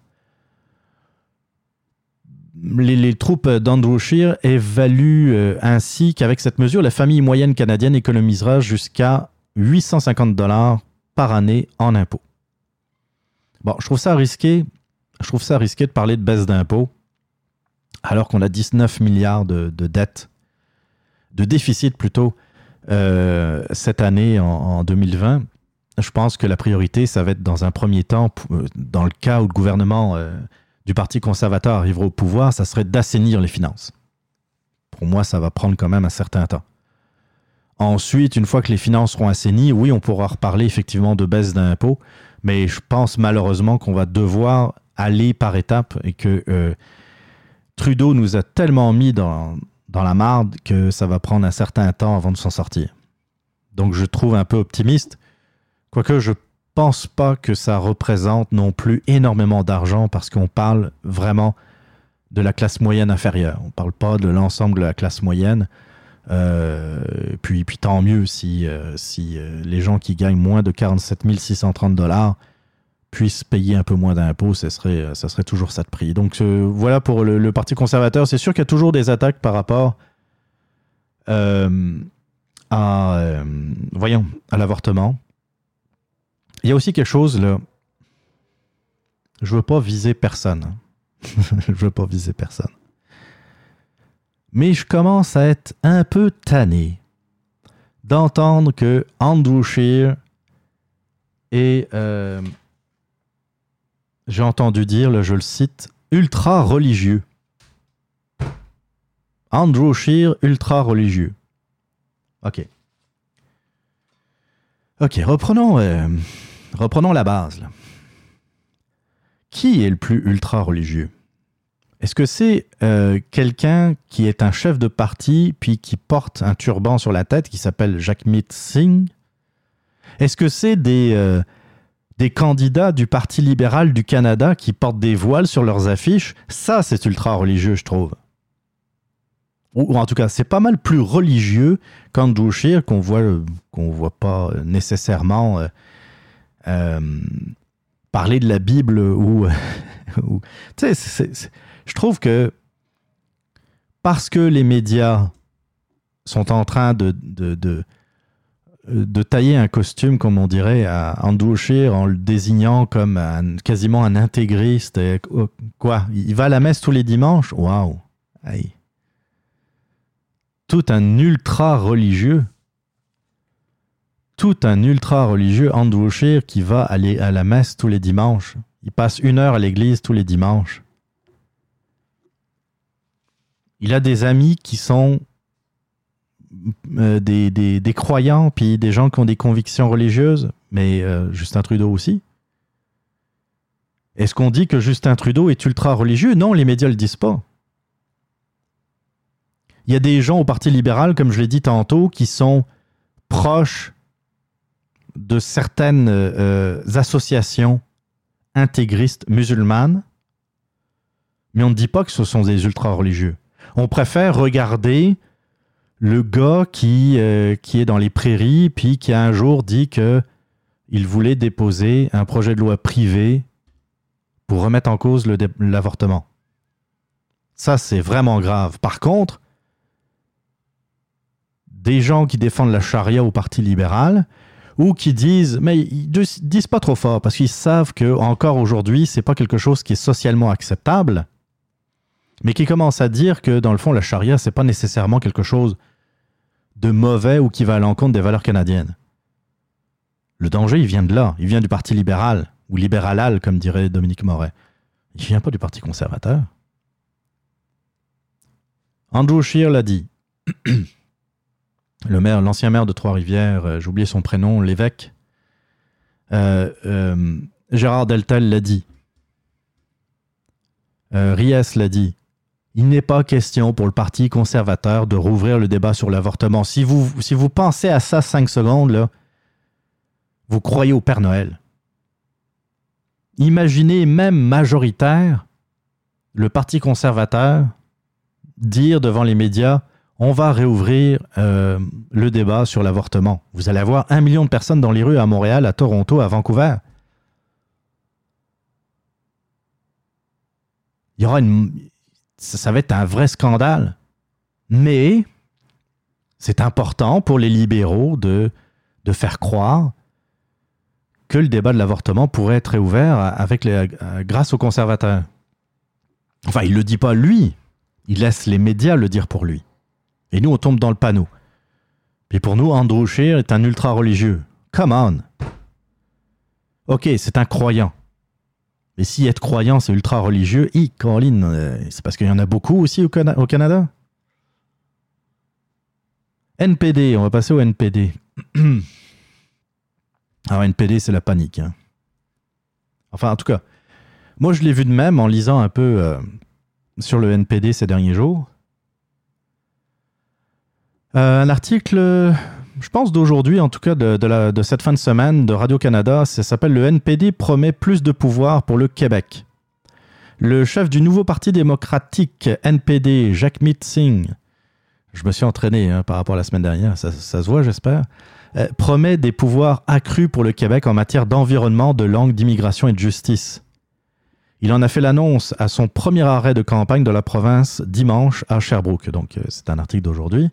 Les, troupes d'Andrew Scheer évaluent euh, ainsi qu'avec cette mesure, la famille moyenne canadienne économisera jusqu'à 850 dollars par année en impôts. Bon, je trouve ça risqué. Je trouve de parler de baisse d'impôts alors qu'on a 19 milliards de, de dettes, de déficit plutôt, euh, cette année en, en 2020. Je pense que la priorité, ça va être dans un premier temps, euh, dans le cas où le gouvernement du Parti conservateur arrivera au pouvoir, ça serait d'assainir les finances. Pour moi, ça va prendre quand même un certain temps. Ensuite, une fois que les finances seront assainies, oui, on pourra reparler effectivement de baisse d'impôts, mais je pense malheureusement qu'on va devoir aller par étapes et que euh, Trudeau nous a tellement mis dans, dans la marde que ça va prendre un certain temps avant de s'en sortir. Donc je trouve un peu optimiste, quoique je pense pas que ça représente non plus énormément d'argent parce qu'on parle vraiment de la classe moyenne inférieure. On parle pas de l'ensemble de la classe moyenne. Euh, puis, tant mieux si, euh, euh, les gens qui gagnent moins de 47 630 dollars puissent payer un peu moins d'impôts, ça serait, ça serait toujours ça de prix. Donc voilà pour le, le Parti conservateur. C'est sûr qu'il y a toujours des attaques par rapport à, voyons, à l'avortement. Il y a aussi quelque chose là. Je veux pas viser personne. hein. je veux pas viser personne. Mais je commence à être un peu tanné d'entendre que Andrew Scheer est, euh, j'ai entendu dire, là, je le cite, ultra religieux. Andrew Scheer, ultra religieux. Ok. Ok, reprenons, euh, reprenons la base. Qui est le plus ultra religieux Est-ce que c'est euh, quelqu'un qui est un chef de parti puis qui porte un turban sur la tête qui s'appelle Jagmeet Singh? Est-ce que c'est des, euh, des candidats du Parti libéral du Canada qui portent des voiles sur leurs affiches? Ça, c'est ultra religieux, je trouve. Ou, ou en tout cas, c'est pas mal plus religieux qu'Andrew Scheer, qu'on voit, euh, qu'on voit pas nécessairement parler de la Bible ou. tu sais, je trouve que parce que les médias sont en train de, de, de, euh, tailler un costume, comme on dirait, à Andrew en le désignant comme quasiment un intégriste. quoi Il va à la messe tous les dimanches? Waouh. Tout un ultra religieux. Tout un ultra religieux, Andrew qui va aller à la messe tous les dimanches. Il passe une heure à l'église tous les dimanches. Il a des amis qui sont euh, des, croyants, puis des gens qui ont des convictions religieuses, mais euh, Justin Trudeau aussi. Est-ce qu'on dit que Justin Trudeau est ultra religieux Non, les médias ne le disent pas. Il y a des gens au Parti libéral, comme je l'ai dit tantôt, qui sont proches de certaines euh, associations intégristes musulmanes, mais on ne dit pas que ce sont des ultra-religieux. On préfère regarder le gars qui, euh, qui est dans les prairies, puis qui a un jour dit que il voulait déposer un projet de loi privé pour remettre en cause l'avortement. Ça, c'est vraiment grave. Par contre, des gens qui défendent la charia au Parti libéral ou qui disent, mais ils dis- disent pas trop fort parce qu'ils savent que encore aujourd'hui, c'est pas quelque chose qui est socialement acceptable, mais qui commencent à dire que dans le fond, la charia, c'est pas nécessairement quelque chose de mauvais ou qui va à l'encontre des valeurs canadiennes. Le danger, il vient de là. Il vient du Parti libéral, ou libéralal, comme dirait Dominique Moret. Il vient pas du Parti conservateur. Andrew Scheer l'a dit. Le maire, l'ancien maire de Trois-Rivières, euh, j'ai oublié son prénom, l'évêque. Euh, euh, Gérard Deltel l'a dit. Euh, Ries l'a dit. Il n'est pas question pour le Parti conservateur de rouvrir le débat sur l'avortement. Si vous, si vous pensez à ça cinq secondes, vous croyez au Père Noël. Imaginez même majoritaire le Parti conservateur dire devant les médias on va réouvrir euh, le débat sur l'avortement. Vous allez avoir un million de personnes dans les rues à Montréal, à Toronto, à Vancouver. Il y aura une. Ça, va être un vrai scandale. Mais c'est important pour les libéraux de, de faire croire que le débat de l'avortement pourrait être réouvert avec les, euh, grâce aux conservateurs. Enfin, il ne le dit pas lui. Il laisse les médias le dire pour lui. Et nous, on tombe dans le panneau. Puis pour nous, Andrew Scheer est un ultra-religieux. Come on! Ok, c'est un croyant. Mais si être croyant, c'est ultra-religieux, hi, Caroline, euh, c'est parce qu'il y en a beaucoup aussi au Canada? NPD, on va passer au NPD. Alors, NPD, c'est la panique. hein. Enfin, en tout cas, moi, je l'ai vu de même en lisant un peu euh, sur le NPD ces derniers jours. Euh, un article, je pense d'aujourd'hui, en tout cas de, cette fin de semaine de Radio-Canada, ça s'appelle Le NPD promet plus de pouvoir pour le Québec. Le chef du nouveau parti démocratique NPD, Jacques Singh, je me suis entraîné hein, par rapport à la semaine dernière, ça, ça se voit j'espère, euh, promet des pouvoirs accrus pour le Québec en matière d'environnement, de langue, d'immigration et de justice. Il en a fait l'annonce à son premier arrêt de campagne de la province dimanche à Sherbrooke. Donc, euh, c'est un article d'aujourd'hui.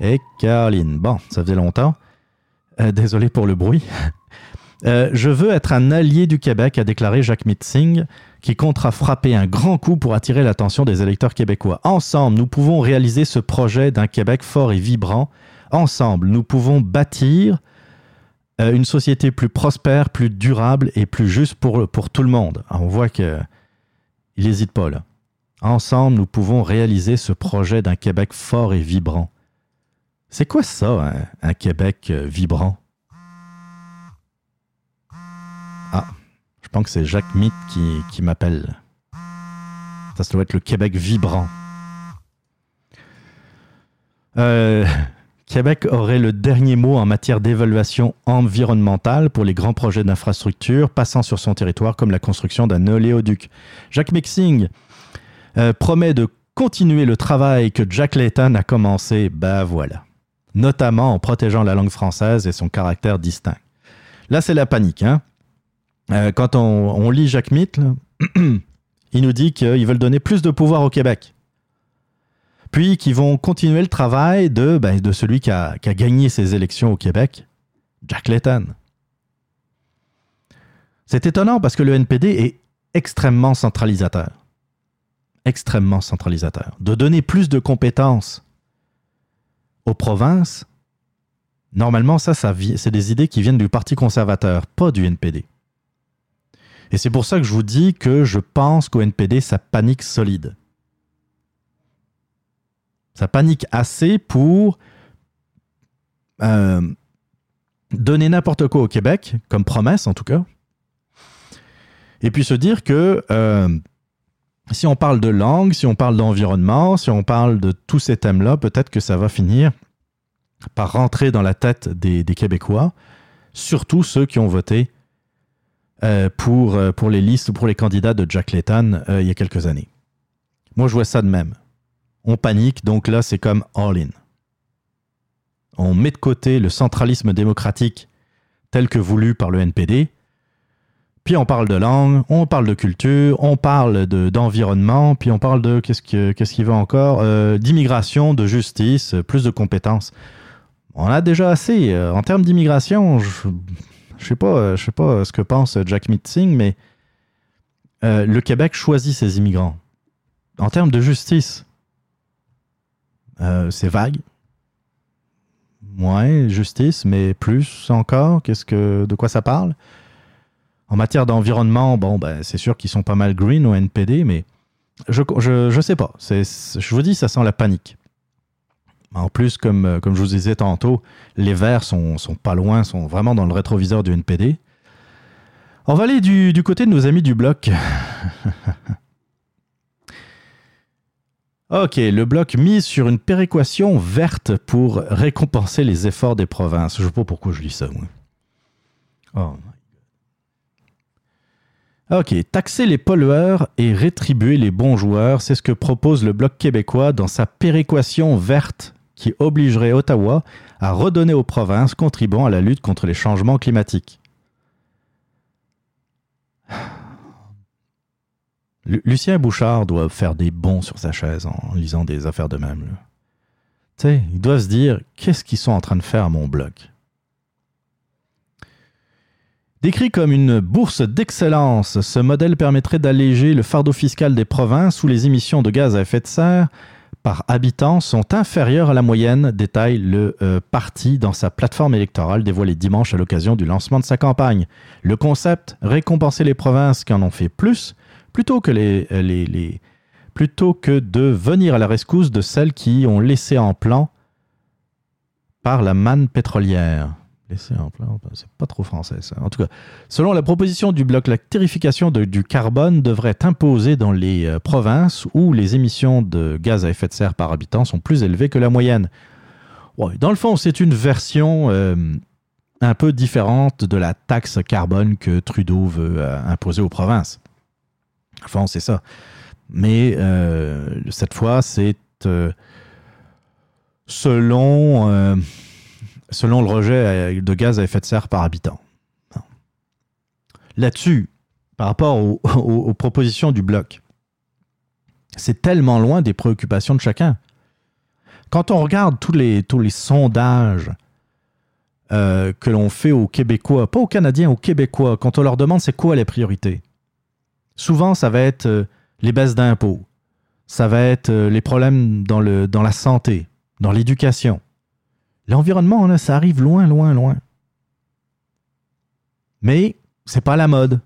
Et Caroline, bon, ça faisait longtemps. Euh, désolé pour le bruit. Euh, je veux être un allié du Québec, a déclaré Jacques Singh, qui comptera frapper un grand coup pour attirer l'attention des électeurs québécois. Ensemble, nous pouvons réaliser ce projet d'un Québec fort et vibrant. Ensemble, nous pouvons bâtir euh, une société plus prospère, plus durable et plus juste pour, tout le monde. Alors, on voit que il n'hésite pas là. Ensemble, nous pouvons réaliser ce projet d'un Québec fort et vibrant. C'est quoi ça, un, Québec euh, vibrant? Ah, je pense que c'est Jacques Mitt qui, m'appelle. Ça, ça doit être le Québec vibrant. Euh, Québec aurait le dernier mot en matière d'évaluation environnementale pour les grands projets d'infrastructure passant sur son territoire, comme la construction d'un oléoduc. Jacques Mixing euh, promet de continuer le travail que Jack Layton a commencé, ben voilà. Notamment en protégeant la langue française et son caractère distinct. Là, c'est la panique. Hein? Euh, quand on, lit Jacques Mitt, là, il nous dit qu'ils veulent donner plus de pouvoir au Québec. Puis qu'ils vont continuer le travail de, ben, celui qui a, qui a gagné ces élections au Québec, Jack Layton. C'est étonnant parce que le NPD est extrêmement centralisateur. Extrêmement centralisateur. De donner plus de compétences aux provinces, normalement, ça, c'est des idées qui viennent du Parti conservateur, pas du NPD. Et c'est pour ça que je vous dis que je pense qu'au NPD, ça panique solide. Ça panique assez pour euh, donner n'importe quoi au Québec, comme promesse en tout cas, et puis se dire que euh, si on parle de langue, si on parle d'environnement, si on parle de tous ces thèmes-là, peut-être que ça va finir par rentrer dans la tête des, Québécois, surtout ceux qui ont voté euh, pour, euh, pour les listes ou pour les candidats de Jack Layton euh, il y a quelques années. Moi, je vois ça de même. On panique, donc là, c'est comme all-in. On met de côté le centralisme démocratique tel que voulu par le NPD, puis on parle de langue, on parle de culture, on parle de- d'environnement, puis on parle de, qu'est-ce que- qu'est-ce qu'il va encore, Euh, d'immigration, de justice, plus de compétences. On a déjà assez. Euh, En termes d'immigration, je je sais pas, euh, je pas ce que pense Jack Mitzing, mais le Québec choisit ses immigrants. En termes de justice, c'est vague. Ouais, justice, mais plus encore, qu'est-ce que, de quoi ça parle? En matière d'environnement, bon, ben, c'est sûr qu'ils sont pas mal green au NPD, mais je, je, je sais pas. C'est, je vous dis, ça sent la panique. En plus, comme, euh, comme je vous disais tantôt, les Verts sont, sont pas loin, sont vraiment dans le rétroviseur du NPD. On va aller du, du côté de nos amis du bloc. ok, le bloc mise sur une péréquation verte pour récompenser les efforts des provinces. Je sais pas pourquoi je lis ça, moi. Oh my. Ok, taxer les pollueurs et rétribuer les bons joueurs, c'est ce que propose le Bloc québécois dans sa péréquation verte qui obligerait Ottawa à redonner aux provinces contribuant à la lutte contre les changements climatiques. Lu- Lucien Bouchard doit faire des bons sur sa chaise en lisant des affaires de même. Tu sais, ils doivent se dire qu'est-ce qu'ils sont en train de faire à mon bloc? Décrit comme une bourse d'excellence, ce modèle permettrait d'alléger le fardeau fiscal des provinces où les émissions de gaz à effet de serre par habitant sont inférieures à la moyenne, détaille le euh, parti dans sa plateforme électorale dévoilée dimanche à l'occasion du lancement de sa campagne. Le concept, récompenser les provinces qui en ont fait plus, plutôt que, euh, plutôt que de venir à la rescousse de celles qui ont laissé en plan par la manne pétrolière. Laisser en plan, c'est pas trop français ça. En tout cas, selon la proposition du bloc, la tarification de- du carbone devrait être imposée dans les euh, provinces où les émissions de gaz à effet de serre par habitant sont plus élevées que la moyenne. Dans le fond, c'est une version euh, un peu différente de la taxe carbone que Trudeau veut euh, imposer aux provinces. Enfin, c'est ça. Mais cette fois, c'est selon, selon le rejet euh, de gaz à effet de serre par habitant. Non. Là-dessus, par rapport aux, propositions du bloc, c'est tellement loin des préoccupations de chacun. Quand on regarde tous les, sondages euh, que l'on fait aux Québécois, pas aux Canadiens, aux Québécois, quand on leur demande c'est quoi les priorités, souvent ça va être euh, les baisses d'impôts, ça va être les problèmes dans la santé, dans l'éducation. L'environnement, là, ça arrive loin, loin, loin. Mais c'est pas la mode.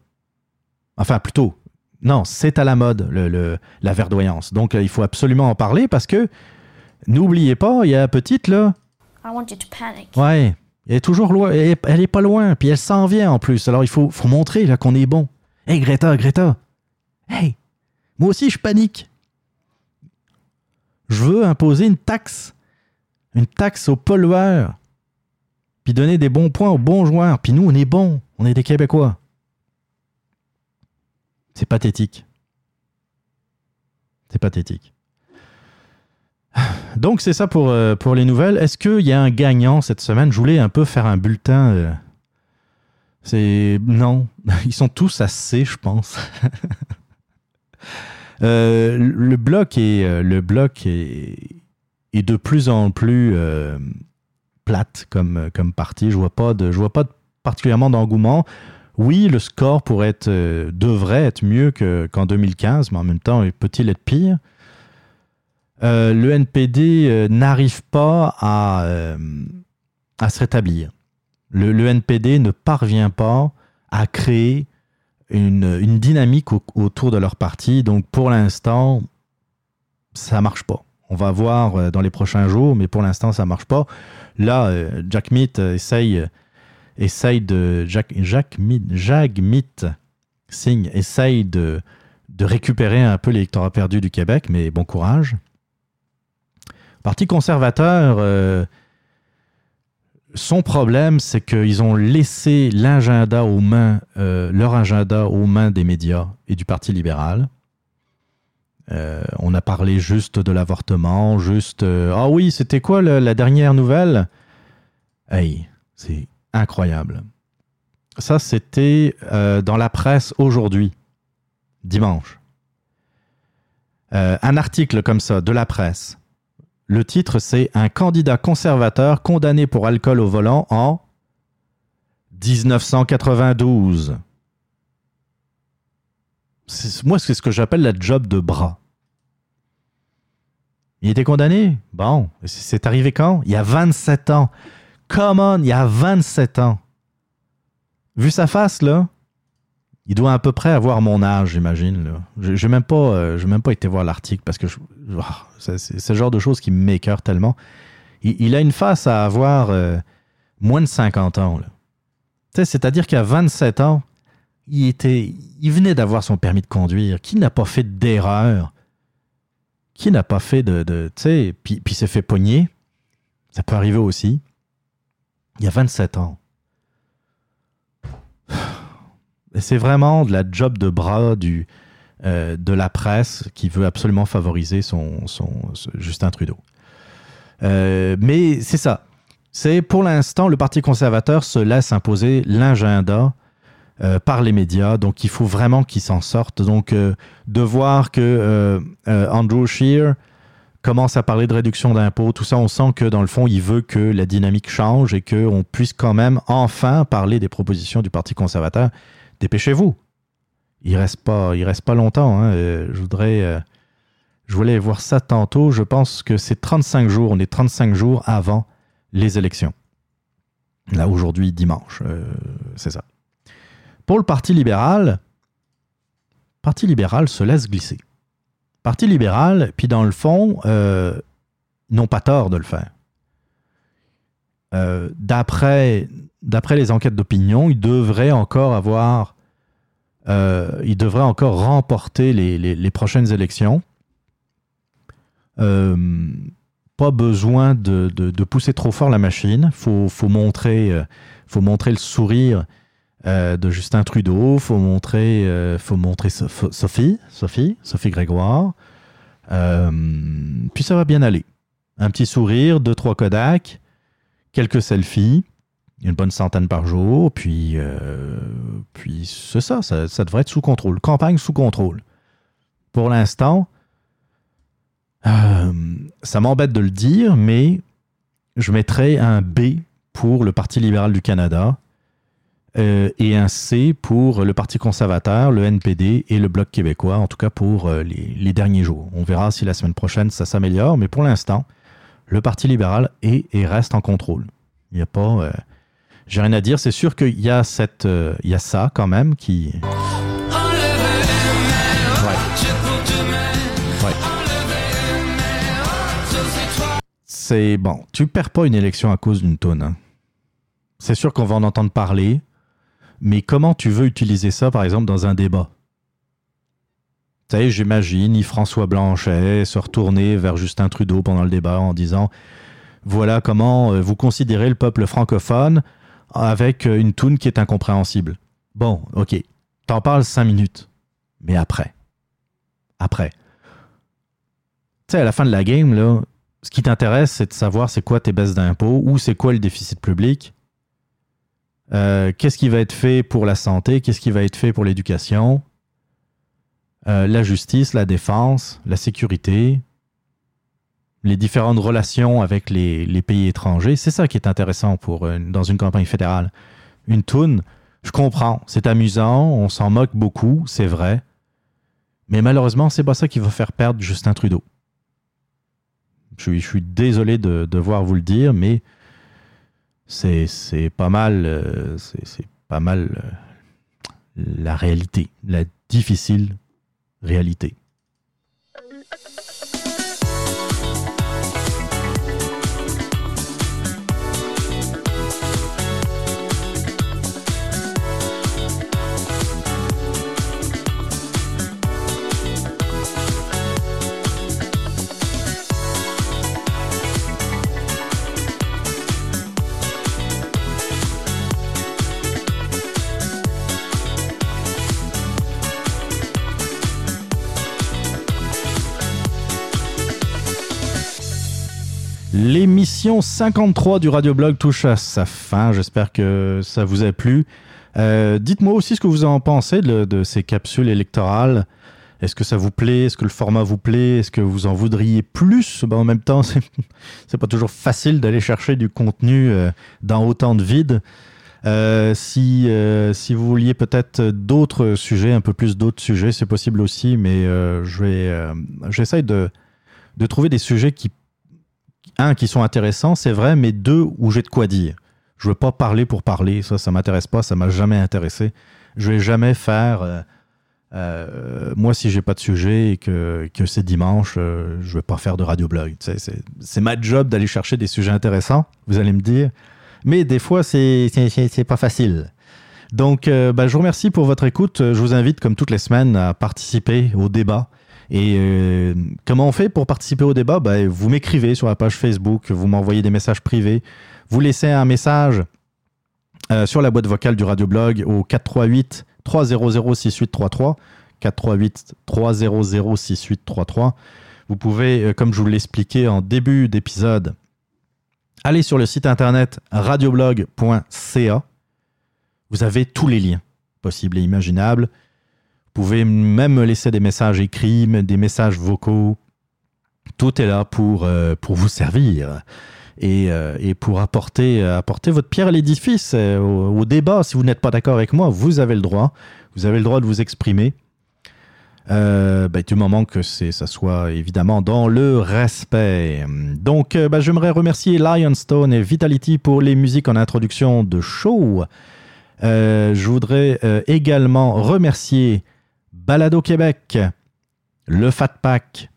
Enfin, plutôt, Non, c'est à la mode, le, le- la verdoyance. Donc, euh, il faut absolument en parler parce que, n'oubliez pas, il y a la petite, là, I want you to panic. ouais, elle est toujours loin, elle elle est pas loin, puis elle s'en vient en plus. Alors, il faut, faut montrer là qu'on est bon. Hey, Greta, Greta, hey, moi aussi, je panique. Je veux imposer une taxe, une taxe aux pollueurs, puis donner des bons points aux bons joueurs. Puis nous, on est bons, on est des Québécois. C'est pathétique. C'est pathétique. Donc c'est ça pour, euh, pour les nouvelles. Est-ce qu'il y a un gagnant cette semaine? Je voulais un peu faire un bulletin. euh, C'est non, ils sont tous assez, je pense. Euh, le bloc est le bloc est, est de plus en plus euh, plate comme comme partie. Je vois pas de je vois pas particulièrement d'engouement. Oui, le score pourrait euh, devrait être mieux que- qu'en 2015, mais en même temps, peut-il être pire? Euh, Le NPD euh, n'arrive pas à euh, à se rétablir. Le, NPD ne parvient pas à créer une, une dynamique au- autour de leur parti. Donc pour l'instant, ça marche pas. On va voir euh, dans les prochains jours, mais pour l'instant, ça marche pas. Là, euh, Jack Meat euh, essaye, de. Jack, Jack Jagmeet Singh essaye de, récupérer un peu l'électorat perdu du Québec, mais bon courage. Parti conservateur, son problème, c'est qu'ils ont laissé leur agenda aux mains des médias et du Parti libéral. Euh, on a parlé juste de l'avortement, juste. euh, ah oui, c'était quoi la dernière nouvelle? Hey, c'est incroyable. Ça, c'était euh, dans la presse aujourd'hui, dimanche. Un article comme ça, de la presse. Le titre, c'est Un candidat conservateur condamné pour alcool au volant en 1992. Moi, c'est ce que j'appelle la job de bras. Il était condamné? Bon. C'est arrivé quand? Il y a 27 ans. Come on, il y a 27 ans. Vu sa face, là, il doit à peu près avoir mon âge, j'imagine. J'ai j'ai même, pas, euh, même pas été voir l'article parce que je- ah, c'est le genre de choses qui m'écœure tellement. Il, a une face à avoir euh, moins de 50 ans. C'est-à-dire qu'à 27 ans, il, était, il venait d'avoir son permis de conduire. Qui n'a pas fait d'erreur? Qui n'a pas fait de. tu sais, puis, puis s'est fait pogner? Ça peut arriver aussi. Il y a 27 ans. C'est vraiment de la job de bras du, euh, de la presse qui veut absolument favoriser son, son, Justin Trudeau. Euh, mais c'est ça. C'est pour l'instant, le Parti conservateur se laisse imposer l'agenda euh, par les médias. Donc, il faut vraiment qu'ils s'en sortent. Donc, euh, de voir que euh, Andrew Scheer commence à parler de réduction d'impôts, tout ça, on sent que dans le fond, il veut que la dynamique change et qu'on puisse quand même enfin parler des propositions du Parti conservateur. Dépêchez-vous. Il reste pas, il reste pas longtemps. hein. Je voudrais, je voulais voir ça tantôt. Je pense que c'est 35 jours. On est 35 jours avant les élections. Là, aujourd'hui, dimanche. c'est ça. Pour le Parti libéral, Parti libéral se laisse glisser. Parti libéral, puis dans le fond, euh, n'ont pas tort de le faire. Euh, D'après les enquêtes d'opinion, il devrait encore avoir, euh, encore remporter les, prochaines élections. Pas besoin de, pousser trop fort la machine. Faut, faut montrer le sourire euh, de Justin Trudeau. Faut montrer, euh, faut montrer Soph- Sophie, Sophie, Sophie Grégoire. Euh, puis ça va bien aller. Un petit sourire, deux trois Kodak, quelques selfies, une bonne centaine par jour. Puis, puis c'est ça, ça, devrait être sous contrôle. Campagne sous contrôle. Pour l'instant, ça m'embête de le dire, mais je mettrais un B pour le Parti libéral du Canada euh, et un C pour le Parti conservateur, le NPD et le Bloc québécois, en tout cas pour euh, les, derniers jours. On verra si la semaine prochaine ça s'améliore, mais pour l'instant, le Parti libéral est et reste en contrôle. Il n'y a pas. Euh, j'ai rien à dire, c'est sûr qu'il y, a cette, y a ça quand même qui. Ouais. Ouais. C'est bon, tu perds pas une élection à cause d'une tonne. Hein. C'est sûr qu'on va en entendre parler, mais comment tu veux utiliser ça, par exemple, dans un débat? Tu sais, j'imagine Yves-François Blanchet se retourner vers Justin Trudeau pendant le débat en disant voilà comment euh, vous considérez le peuple francophone avec euh, une toune qui est incompréhensible. Bon, ok, t'en parles cinq minutes, mais après, après. Tu sais, à la fin de la game, là, ce qui t'intéresse, c'est de savoir c'est quoi tes baisses d'impôts ou c'est quoi le déficit public. Euh, qu'est-ce qui va être fait pour la santé, qu'est-ce qui va être fait pour l'éducation, euh, la justice, la défense, la sécurité, les différentes relations avec les, pays étrangers. C'est ça qui est intéressant pour euh, dans une campagne fédérale. Une toune, je comprends, c'est amusant, on s'en moque beaucoup, c'est vrai. Mais malheureusement, c'est pas ça qui va faire perdre Justin Trudeau. Je suis désolé de devoir vous le dire, mais c'est pas mal, euh, c'est c'est pas mal euh, la réalité, la difficile réalité. L'émission 53 du Radioblog touche à sa fin. J'espère que ça vous a plu. Euh, Dites-moi aussi ce que vous en pensez de, ces capsules électorales. Est-ce que ça vous plaît? Est-ce que le format vous plaît? Est-ce que vous en voudriez plus? Ben, En même temps, c'est pas toujours facile d'aller chercher du contenu euh, dans autant de vide. Euh, si, si vous vouliez peut-être d'autres sujets, un peu plus d'autres sujets, c'est possible aussi, mais je vais, j'essaye de, de trouver des sujets qui, un, qui sont intéressants, c'est vrai, mais deux, où j'ai de quoi dire. Je veux pas parler pour parler, ça, ça m'intéresse pas, ça m'a jamais intéressé. Je vais jamais faire. euh, euh, moi, si j'ai pas de sujet et que, que c'est dimanche, euh, je vais pas faire de radioblog. C'est- ma job d'aller chercher des sujets intéressants, vous allez me dire. Mais des fois, c'est pas facile. Donc, euh, bah, je vous remercie pour votre écoute. Je vous invite, comme toutes les semaines, à participer au débat. Et euh, comment on fait pour participer au débat? Bah, Vous m'écrivez sur la page Facebook, vous m'envoyez des messages privés, vous laissez un message euh, sur la boîte vocale du radioblog au 438 300 6833 438 300 6833. Vous pouvez, euh, comme je vous l'ai expliqué en début d'épisode, aller sur le site internet radioblog.ca. Vous avez tous les liens possibles et imaginables. Vous pouvez même me laisser des messages écrits, des messages vocaux. Tout est là pour, euh, pour vous servir et, euh, et pour apporter, euh, apporter votre pierre à l'édifice au, débat. Si vous n'êtes pas d'accord avec moi, vous avez le droit. Vous avez le droit de vous exprimer. Bah, du moment que ça soit évidemment dans le respect. Donc, bah, j'aimerais remercier Lionstone et Vitality pour les musiques en introduction de show. Je voudrais également remercier Balado Québec, le Fat Pack,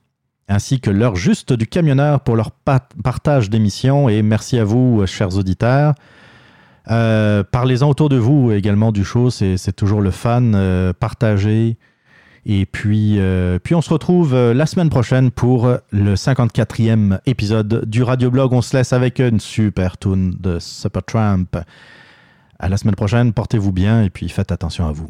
ainsi que l'heure juste du camionneur pour leur pa- partage d'émissions. Et merci à vous, chers auditeurs. Euh, Parlez-en autour de vous également du show, c'est toujours le fun. Euh, partagez. Et puis, euh, puis on se retrouve la semaine prochaine pour le 54e épisode du Radioblog. On se laisse avec une super tune de Supertramp. À la semaine prochaine, portez-vous bien et puis faites attention à vous.